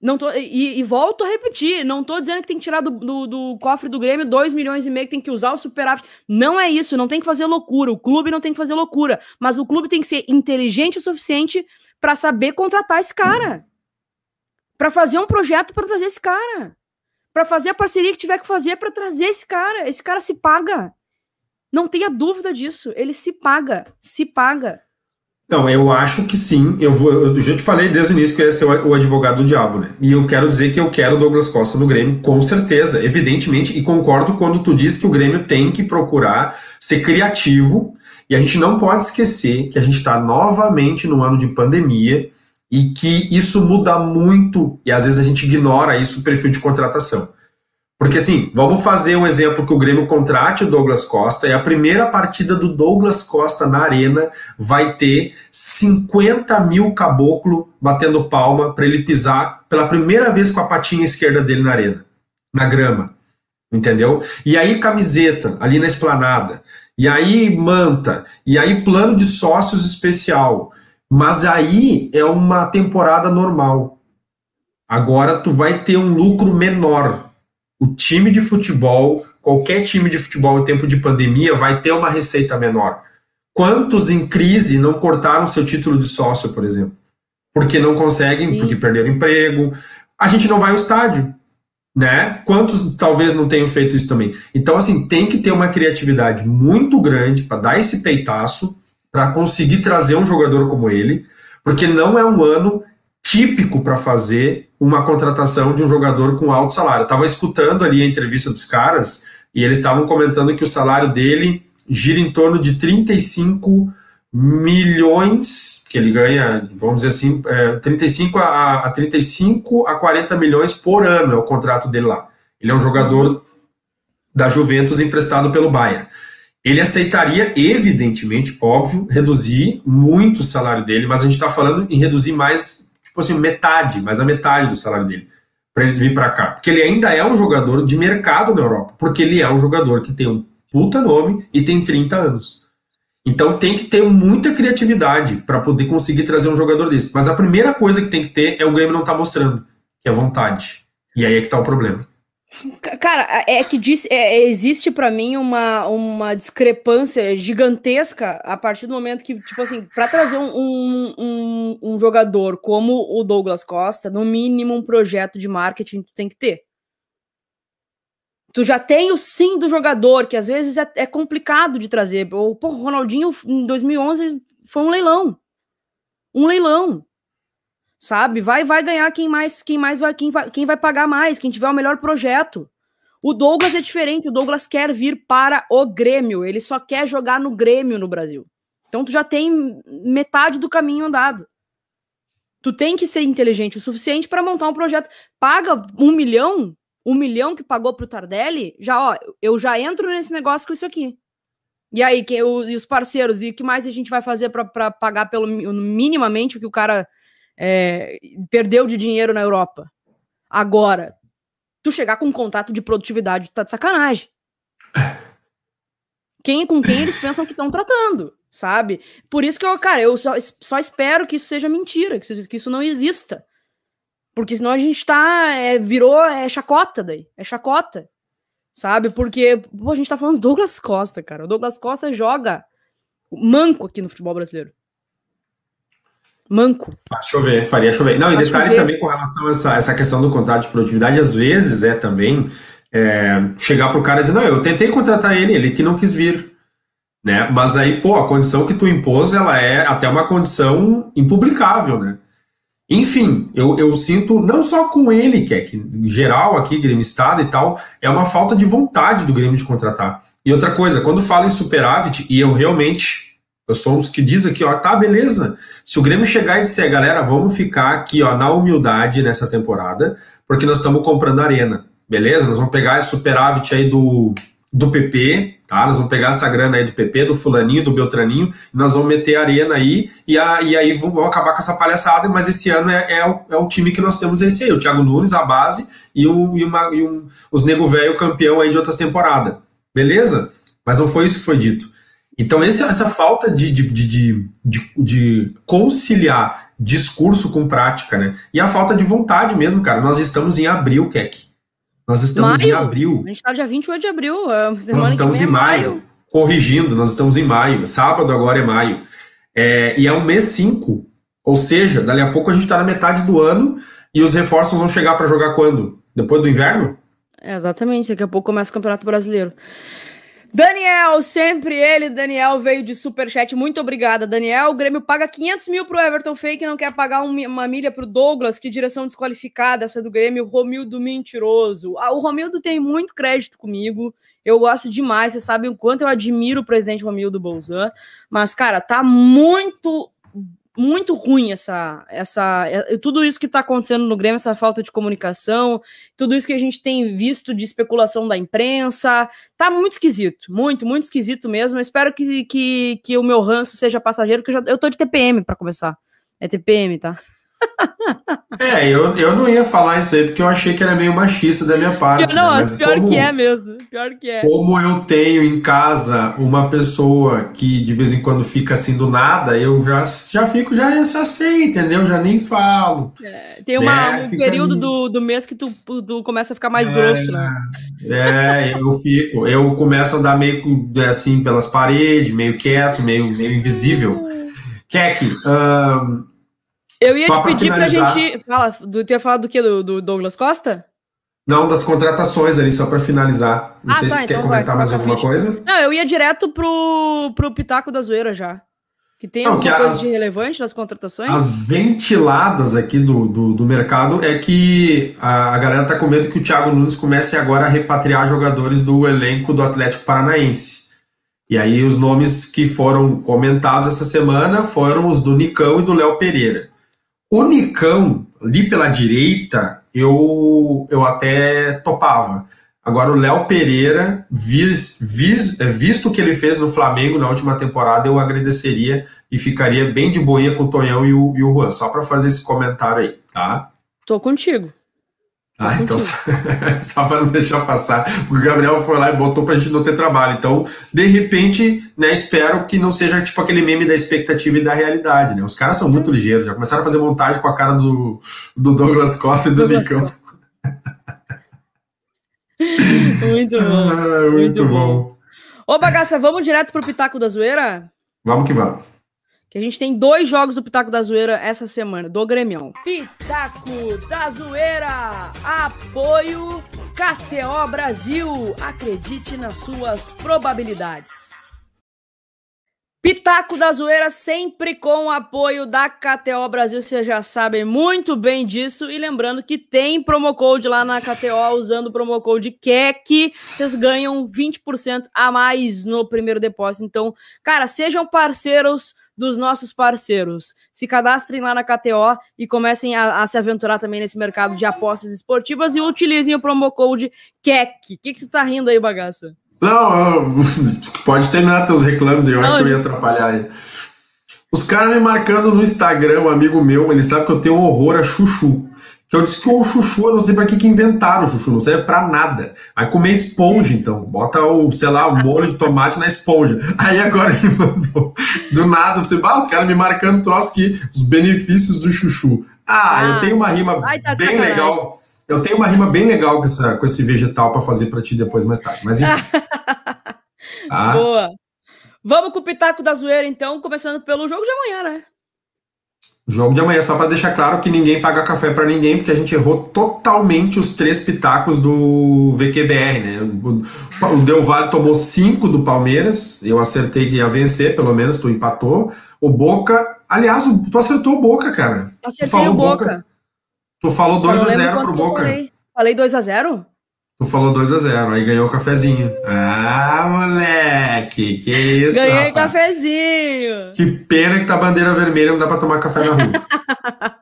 S1: Não tô, e, e, volto a repetir, não tô dizendo que tem que tirar do, do, do, cofre do Grêmio 2 milhões e meio, que tem que usar o superávit. Não é isso, não tem que fazer loucura. O clube não tem que fazer loucura. Mas o clube tem que ser inteligente o suficiente para saber contratar esse cara para fazer um projeto para trazer esse cara, para fazer a parceria que tiver que fazer para trazer esse cara. Esse cara se paga. Não tenha dúvida disso. Ele se paga, se paga.
S2: Não, eu acho que sim. Eu, vou, eu já te falei desde o início que eu ia ser o advogado do diabo, né? E eu quero dizer que eu quero Douglas Costa no Grêmio, com certeza, evidentemente, e concordo quando tu diz que o Grêmio tem que procurar ser criativo. E a gente não pode esquecer que a gente está novamente no ano de pandemia e que isso muda muito e às vezes a gente ignora isso o perfil de contratação. Porque assim, vamos fazer um exemplo que o Grêmio contrate o Douglas Costa e a primeira partida do Douglas Costa na arena vai ter 50 mil caboclo batendo palma para ele pisar pela primeira vez com a patinha esquerda dele na arena, na grama, entendeu? E aí camiseta ali na esplanada, e aí manta, e aí plano de sócios especial, mas aí é uma temporada normal. Agora tu vai ter um lucro menor. O time de futebol, qualquer time de futebol em tempo de pandemia, vai ter uma receita menor. Quantos em crise não cortaram seu título de sócio, por exemplo? Porque não conseguem, Sim. porque perderam emprego. A gente não vai ao estádio. né? Quantos talvez não tenham feito isso também? Então, assim, tem que ter uma criatividade muito grande para dar esse peitaço, para conseguir trazer um jogador como ele, porque não é um ano típico para fazer uma contratação de um jogador com alto salário. Eu estava escutando ali a entrevista dos caras e eles estavam comentando que o salário dele gira em torno de 35 milhões, que ele ganha, vamos dizer assim, é, 35 a, a 35 a 40 milhões por ano é o contrato dele lá. Ele é um jogador da Juventus emprestado pelo Bayern. Ele aceitaria, evidentemente, óbvio, reduzir muito o salário dele, mas a gente está falando em reduzir mais, tipo assim, metade, mais a metade do salário dele, para ele vir para cá. Porque ele ainda é um jogador de mercado na Europa, porque ele é um jogador que tem um puta nome e tem 30 anos. Então tem que ter muita criatividade para poder conseguir trazer um jogador desse. Mas a primeira coisa que tem que ter é o Grêmio não tá mostrando, que é vontade. E aí é que tá o problema.
S1: Cara, é que diz, é, existe para mim uma, uma discrepância gigantesca a partir do momento que, tipo assim, para trazer um, um, um, um, jogador como o Douglas Costa, no mínimo um projeto de marketing tu tem que ter. Tu já tem o sim do jogador, que às vezes é, é complicado de trazer. O, pô, o Ronaldinho em 2011 foi um leilão. Um leilão. Sabe? Vai vai ganhar quem mais quem mais vai quem vai, quem vai pagar mais, quem tiver o melhor projeto. O Douglas é diferente, o Douglas quer vir para o Grêmio, ele só quer jogar no Grêmio no Brasil. Então tu já tem metade do caminho andado. Tu tem que ser inteligente o suficiente para montar um projeto. Paga um milhão um milhão que pagou pro Tardelli, já, ó, eu já entro nesse negócio com isso aqui. E aí, que, o, e os parceiros, e o que mais a gente vai fazer para pagar pelo minimamente o que o cara é, perdeu de dinheiro na Europa? Agora, tu chegar com um contato de produtividade, tá de sacanagem. Quem com quem eles pensam que estão tratando, sabe? Por isso que eu, cara, eu só, só espero que isso seja mentira, que isso, que isso não exista. Porque senão a gente tá. É, virou. É chacota daí. É chacota. Sabe? Porque pô, a gente tá falando do Douglas Costa, cara. O Douglas Costa joga manco aqui no futebol brasileiro. Manco.
S2: Faz chover, faria chover. Não, Faz e detalhe chover. também com relação a essa, essa questão do contrato de produtividade, às vezes é também é, chegar pro cara e dizer, não, eu tentei contratar ele, ele que não quis vir. Né? Mas aí, pô, a condição que tu impôs, ela é até uma condição impublicável, né? Enfim, eu, eu sinto, não só com ele, que é que geral aqui, Grêmio Estado e tal, é uma falta de vontade do Grêmio de contratar. E outra coisa, quando fala em superávit, e eu realmente, eu sou uns que diz aqui, ó, tá, beleza. Se o Grêmio chegar e disser, galera, vamos ficar aqui, ó, na humildade nessa temporada, porque nós estamos comprando arena, beleza? Nós vamos pegar esse superávit aí do, do PP, Tá? Nós vamos pegar essa grana aí do PP, do fulaninho, do Beltraninho, e nós vamos meter arena aí, e, a, e aí vamos acabar com essa palhaçada, mas esse ano é, é, o, é o time que nós temos esse aí, o Thiago Nunes, a base, e, um, e, uma, e um, os nego velho campeão aí de outras temporadas. Beleza? Mas não foi isso que foi dito. Então, esse, essa falta de, de, de, de, de conciliar discurso com prática, né? E a falta de vontade mesmo, cara. Nós estamos em abril, Keck. Nós estamos maio? em abril.
S1: A gente está dia 28 de abril.
S2: É nós estamos em maio. maio. Corrigindo, nós estamos em maio. Sábado agora é maio. É, e é o mês 5. Ou seja, dali a pouco a gente está na metade do ano e os reforços vão chegar para jogar quando? Depois do inverno?
S1: É, exatamente. Daqui a pouco começa o Campeonato Brasileiro. Daniel, sempre ele, Daniel, veio de superchat. Muito obrigada, Daniel. O Grêmio paga 500 mil pro Everton Fake, não quer pagar uma milha pro Douglas. Que direção desqualificada essa do Grêmio. Romildo mentiroso. Ah, o Romildo tem muito crédito comigo. Eu gosto demais. Você sabe o quanto eu admiro o presidente Romildo Bolzan. Mas, cara, tá muito muito ruim essa, essa, é, tudo isso que está acontecendo no Grêmio, essa falta de comunicação, tudo isso que a gente tem visto de especulação da imprensa, tá muito esquisito, muito, muito esquisito mesmo. Eu espero que, que, que o meu ranço seja passageiro, porque eu, já, eu tô de TPM para começar. É TPM, tá?
S2: É, eu, eu não ia falar isso aí porque eu achei que era meio machista da minha parte.
S1: Não, né? mas pior como, que é mesmo. Pior que é.
S2: Como eu tenho em casa uma pessoa que de vez em quando fica assim do nada, eu já, já fico, já sei, entendeu? Já nem falo.
S1: É, tem uma, né? um período do, do mês que tu, tu começa a ficar mais é, grosso, né?
S2: É, eu fico. Eu começo a andar meio assim pelas paredes, meio quieto, meio, meio invisível. Keck, um,
S1: eu ia Só te pedir pra, finalizar... pra gente. Fala, tu ia falar do que? Do, do, Douglas Costa?
S2: Não, das contratações ali, só para finalizar. Não
S1: Ah,
S2: sei
S1: tá,
S2: se tu quer
S1: então
S2: comentar
S1: vai,
S2: mais
S1: toca a
S2: alguma
S1: ficha.
S2: coisa.
S1: Não, eu ia direto pro, pro Pitaco da Zoeira já. Que tem
S2: Não,
S1: alguma
S2: que
S1: coisa
S2: as-
S1: de relevante nas contratações?
S2: As ventiladas aqui do, do, do mercado é que a, a galera tá com medo que o Thiago Nunes comece agora a repatriar jogadores do elenco do Atlético Paranaense. E aí os nomes que foram comentados essa semana foram os do Nicão e do Léo Pereira. O Nicão, ali pela direita, eu, eu até topava. Agora o Léo Pereira, vis, vis- é, visto o que ele fez no Flamengo na última temporada, eu agradeceria e ficaria bem de boinha com o Tonhão e o, e o Juan, só para fazer esse comentário aí, tá?
S1: Tô contigo.
S2: Ah, então, só para não deixar passar, porque o Gabriel foi lá e botou pra gente não ter trabalho. Então, de repente, né, espero que não seja tipo aquele meme da expectativa e da realidade, né? Os caras são muito ligeiros, já começaram a fazer montagem com a cara do, do Douglas Costa e do Nicão.
S1: Muito bom.
S2: Ah, muito,
S1: Muito
S2: bom.
S1: Ô, bagaça, vamos direto pro Pitaco da Zoeira?
S2: Vamos que vamos.
S1: Que a gente tem dois jogos do Pitaco da Zoeira essa semana, do Grêmio. Pitaco da Zoeira! Apoio KTO Brasil! Acredite nas suas probabilidades. Pitaco da Zoeira sempre com o apoio da KTO Brasil, vocês já sabem muito bem disso. E lembrando que tem promo code lá na KTO, usando o promo code KEC, vocês ganham 20% a mais no primeiro depósito. Então, cara, sejam parceiros dos nossos parceiros. Se cadastrem lá na KTO e comecem a, a se aventurar também nesse mercado de apostas esportivas e utilizem o promo code KEC. O que, que tu tá rindo aí, bagaça?
S2: Não, eu- pode terminar teus reclames aí, eu acho
S1: Não,
S2: que eu ia atrapalhar aí. Os caras me marcando no Instagram, um amigo meu, ele sabe que eu tenho um horror a chuchu. Que eu disse que o chuchu, eu não sei pra que, que inventaram o chuchu, não serve pra nada. Vai comer esponja, então. Bota o, sei lá, o molho de tomate na esponja. Aí agora ele mandou, do nada, você, ah, os caras me marcando troço aqui, os benefícios do chuchu. Ah,
S1: Ah,
S2: eu tenho uma rima
S1: ai, tá
S2: bem
S1: sacanagem.
S2: legal. Eu tenho uma rima bem legal com, essa, com esse vegetal pra fazer pra ti depois, mais tarde. Mas enfim. Tá?
S1: Boa. Vamos com o Pitaco da Zoeira, então, começando pelo jogo de amanhã, né?
S2: Jogo de amanhã, só para deixar claro que ninguém paga café para ninguém, porque a gente errou totalmente os três pitacos do VQBR, né? O, Del Valle tomou cinco do Palmeiras, eu acertei que ia vencer, pelo menos, tu empatou. O Boca, aliás, tu acertou o Boca, cara.
S1: Acertei
S2: falou
S1: o Boca.
S2: Boca. Tu falou
S1: Só não
S2: 2 a
S1: lembro
S2: 0
S1: quanto
S2: pro Boca.
S1: Falei, falei 2x0?
S2: Tu falou 2 a 0 aí ganhou o cafezinho. Ah, moleque, que isso,
S1: Ganhei
S2: rapaz.
S1: cafezinho.
S2: Que pena que tá bandeira vermelha, não dá pra tomar café na rua.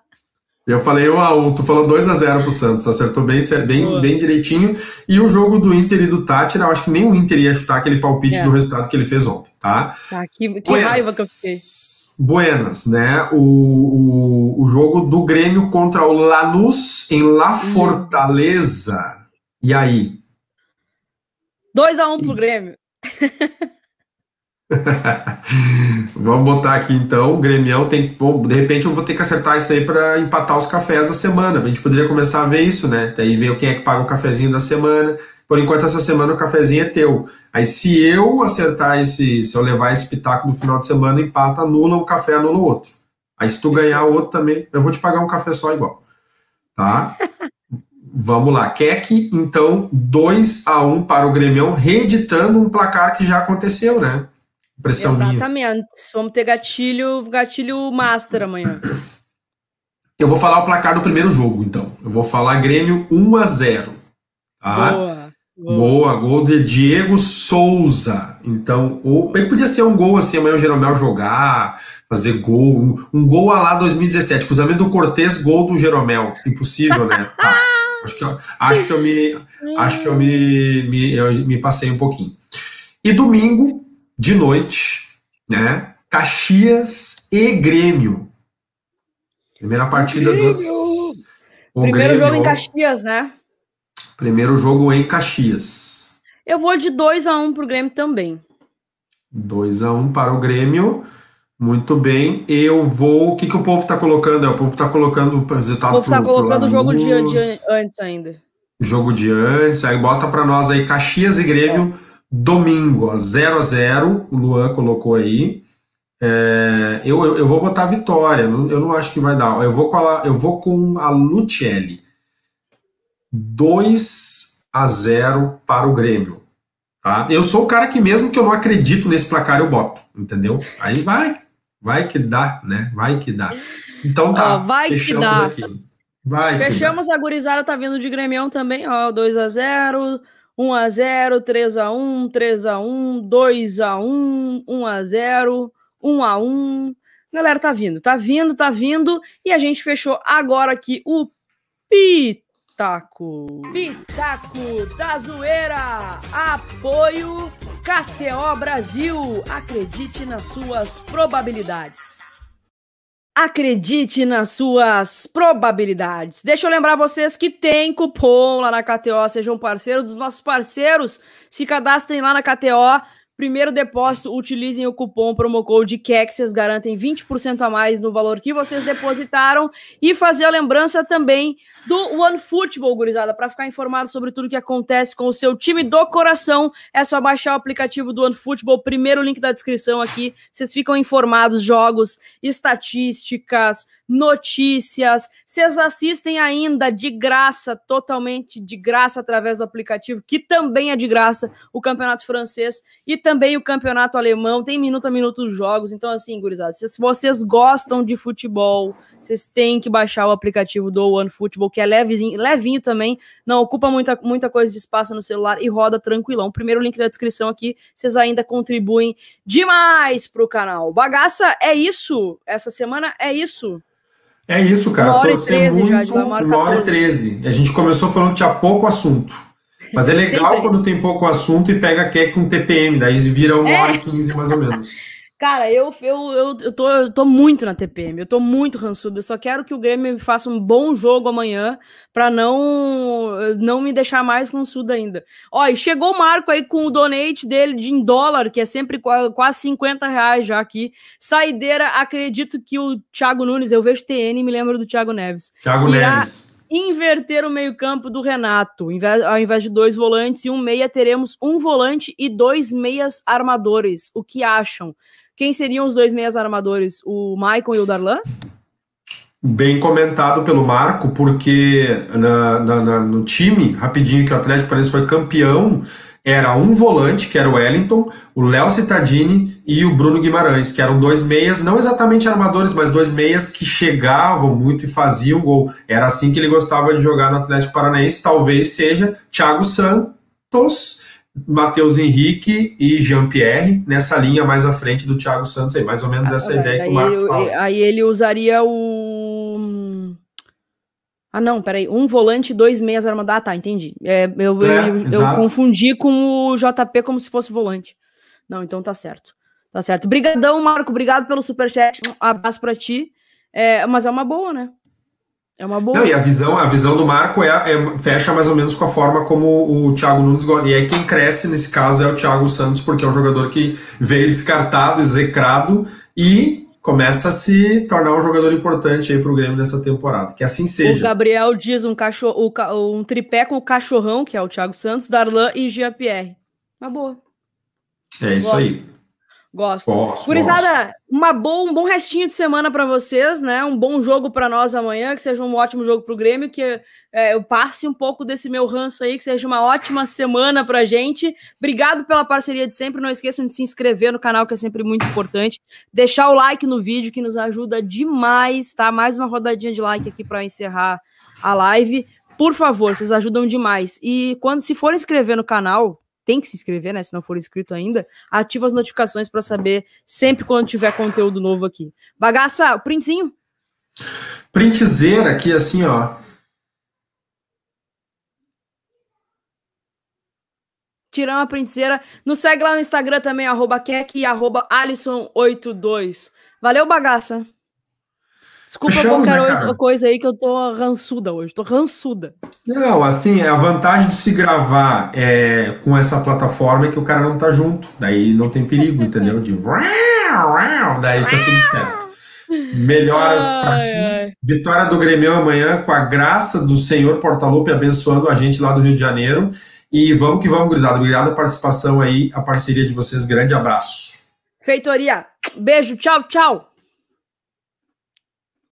S2: Eu falei 1 a 1 tu falou 2 a 0 pro Santos, acertou bem, bem, bem direitinho. E o jogo do Inter e do Tátira, eu acho que nem o Inter ia chutar aquele palpite
S1: É.
S2: do resultado que ele fez ontem, tá?
S1: Tá, que, que raiva que eu fiquei.
S2: Buenas, né? O, o, o jogo do Grêmio contra o Lanús em La Fortaleza. E aí?
S1: 2x1 pro Grêmio.
S2: Vamos botar aqui então, o Grêmio tem. Bom, de repente eu vou ter que acertar isso aí para empatar os cafés da semana. A gente poderia começar a ver isso, né? Daí ver quem é que paga o cafezinho da semana. Por enquanto, essa semana o cafezinho é teu. Aí, se eu acertar esse, se eu levar esse pitaco no final de semana, empata, anula um café, anula o outro. Aí, se tu ganhar o outro também, eu vou te pagar um café só igual. Tá? Vamos lá. Keck, então, 2 a 1 para o Grêmio, reeditando um placar que já aconteceu, né? Impressão minha.
S1: Exatamente. Vamos ter gatilho, gatilho master amanhã.
S2: Eu vou falar o placar do primeiro jogo, então. Eu vou falar Grêmio 1 a 0 tá?
S1: Boa. boa.
S2: Boa, gol de Diego Souza. Então, ou bem que podia ser um gol assim, amanhã o Jeromel jogar, fazer gol, um, um gol a lá 2017, cruzamento do Cortez, gol do Jeromel. Impossível, né? Tá. Acho que, eu, acho que eu me acho que eu me, me, eu me passei um pouquinho. E domingo, de noite, né? Caxias e Grêmio. Primeira partida dos. o
S1: Primeiro jogo em
S2: Grêmio-
S1: Caxias, né?
S2: Primeiro jogo em Caxias.
S1: Eu vou de 2x1 pro Grêmio também.
S2: 2 a 1 para o Grêmio. Muito bem. Eu vou. O que, que o povo está colocando? É, O povo está colocando o resultado
S1: Vou estar
S2: pro- pro
S1: colocando o jogo de, de antes ainda.
S2: jogo de antes. Aí bota para nós aí Caxias e Grêmio domingo, ó, 0 a 0 O Luan colocou aí. É, eu, eu, vou botar vitória. Eu não acho que vai dar. Eu vou com a, eu vou com a Lucelli. 2 a 0 para o Grêmio. Tá? Eu sou o cara que, mesmo que eu não acredito nesse placar, eu boto, entendeu? Aí vai, vai que dá, né? Vai que dá. Então tá,
S1: Ó, vai que
S2: fechamos
S1: dá.
S2: aqui. Vai que
S1: Fechamos, a gurizada tá vindo de Grêmio também, ó, 2x0, 1x0, 3x1, 3x1, 2x1, 1x0, 1x1. Galera, tá vindo, tá vindo, tá vindo. E a gente fechou agora aqui o Pitaco. Pitaco da Zoeira. Apoio KTO Brasil. Acredite nas suas probabilidades. Acredite nas suas probabilidades. Deixa eu lembrar vocês que tem cupom lá na KTO, sejam parceiros dos nossos parceiros. Se cadastrem lá na KTO. Primeiro depósito, utilizem o cupom promocode QUEC, vocês garantem 20% a mais no valor que vocês depositaram. E fazer a lembrança também do OneFootball, gurizada, para ficar informado sobre tudo que acontece com o seu time do coração. É só baixar o aplicativo do OneFootball, primeiro link da descrição aqui. Vocês ficam informados, jogos, estatísticas, notícias. Vocês assistem ainda de graça, totalmente de graça através do aplicativo, que também é de graça, o Campeonato Francês e também o Campeonato Alemão. Tem minuto a minuto os jogos. Então, assim, gurizada, se vocês gostam de futebol, vocês têm que baixar o aplicativo do OneFootball, que é levezinho, levinho também, não ocupa muita, muita coisa de espaço no celular e roda tranquilão. Primeiro link da descrição aqui, vocês ainda contribuem demais pro canal. Bagaça, é isso. Essa semana é isso.
S2: É isso, cara.
S1: Uma hora e
S2: Torcer
S1: 13 já,
S2: muito,
S1: de uma hora
S2: uma hora e
S1: 14.
S2: 13. A gente começou falando que tinha pouco assunto. Mas é legal
S1: Sempre.
S2: quando tem pouco assunto e pega que com TPM, daí vira uma
S1: É.
S2: hora e 15 mais ou menos.
S1: Cara, eu, eu, eu, eu, tô, eu tô muito na TPM, eu tô muito rançudo. Eu só quero que o Grêmio faça um bom jogo amanhã pra não, não me deixar mais rançudo ainda. Ó, e chegou o Marco aí com o donate dele de em dólar, que é sempre qua- quase 50 reais já aqui. Saideira, acredito que o Thiago Nunes, eu vejo TN e me lembro do Thiago Neves.
S2: Thiago
S1: Irá-
S2: Neves.
S1: Inverter o meio-campo do Renato. Ao invés de dois volantes e um meia, teremos um volante e dois meias armadores. O que acham? Quem seriam os dois meias armadores? O Maicon e o Darlan?
S2: Bem comentado pelo Marco, porque na- na- na- no time, rapidinho, que o Atlético Paranaense foi campeão, era um volante, que era o Wellington, o Léo Cittadini e o Bruno Guimarães, que eram dois meias, não exatamente armadores, mas dois meias que chegavam muito e faziam gol. Era assim que ele gostava de jogar no Atlético Paranaense. Talvez seja Thiago Santos, Matheus Henrique e Jean-Pierre, nessa linha mais à frente do Thiago Santos, aí, mais ou menos essa ideia que o Marco
S1: eu-
S2: fala.
S1: aí ele usaria o. Ah, não, peraí. Um volante e dois meias armadores. Ah, tá, entendi. É, eu,
S2: É,
S1: eu, eu confundi com o JP como se fosse volante. Não, então tá certo. Tá certo. Brigadão, Marco. Obrigado pelo superchat. Um abraço pra ti. É, mas é uma boa, né? É uma boa.
S2: Não, e a visão, a visão do Marco é, é- fecha mais ou menos com a forma como o Thiago Nunes gosta. E aí quem cresce nesse caso é o Thiago Santos, porque é um jogador que veio descartado, execrado e começa a se tornar um jogador importante aí pro Grêmio nessa temporada. Que assim
S1: O
S2: seja.
S1: Gabriel diz um, cachorro, o ca- um tripé com o cachorrão, que é o Thiago Santos, Darlan e Jean-Pierre. Uma boa.
S2: É isso
S1: Gosto.
S2: aí.
S1: Gosto.
S2: Gosto,
S1: Gurizada, uma boa, um bom restinho de semana pra vocês, né? Um bom jogo pra nós amanhã, que seja um ótimo jogo pro Grêmio, que é, eu passe um pouco desse meu ranço aí, que seja uma ótima semana pra gente. Obrigado pela parceria de sempre. Não esqueçam de se inscrever no canal, que é sempre muito importante. Deixar o like no vídeo, que nos ajuda demais, tá? Mais uma rodadinha de like aqui pra encerrar a live. Por favor, vocês ajudam demais. E quando se for inscrever no canal, tem que se inscrever, né? Se não for inscrito ainda, ativa as notificações para saber sempre quando tiver conteúdo novo aqui. Bagaça, o printzinho.
S2: Printzeira aqui, assim, ó.
S1: Tirando a printzeira. Nos segue lá no Instagram também, arroba Kek e arroba Alisson82. Valeu, bagaça. Desculpa
S2: Fechamos,
S1: qualquer
S2: né,
S1: coisa, aí que eu tô rançuda hoje. Tô rançuda.
S2: Não, assim, a vantagem de se gravar é, com essa plataforma é que o cara não tá junto. Daí não tem perigo, entendeu? De daí tá tudo certo. Melhoras pra ti. Vitória do Grêmio amanhã, com a graça do Senhor Portalupe abençoando a gente lá do Rio de Janeiro. E vamos que vamos, gurizada. Obrigado a participação aí, a parceria de vocês. Grande abraço.
S1: Feitoria. Beijo, tchau, tchau.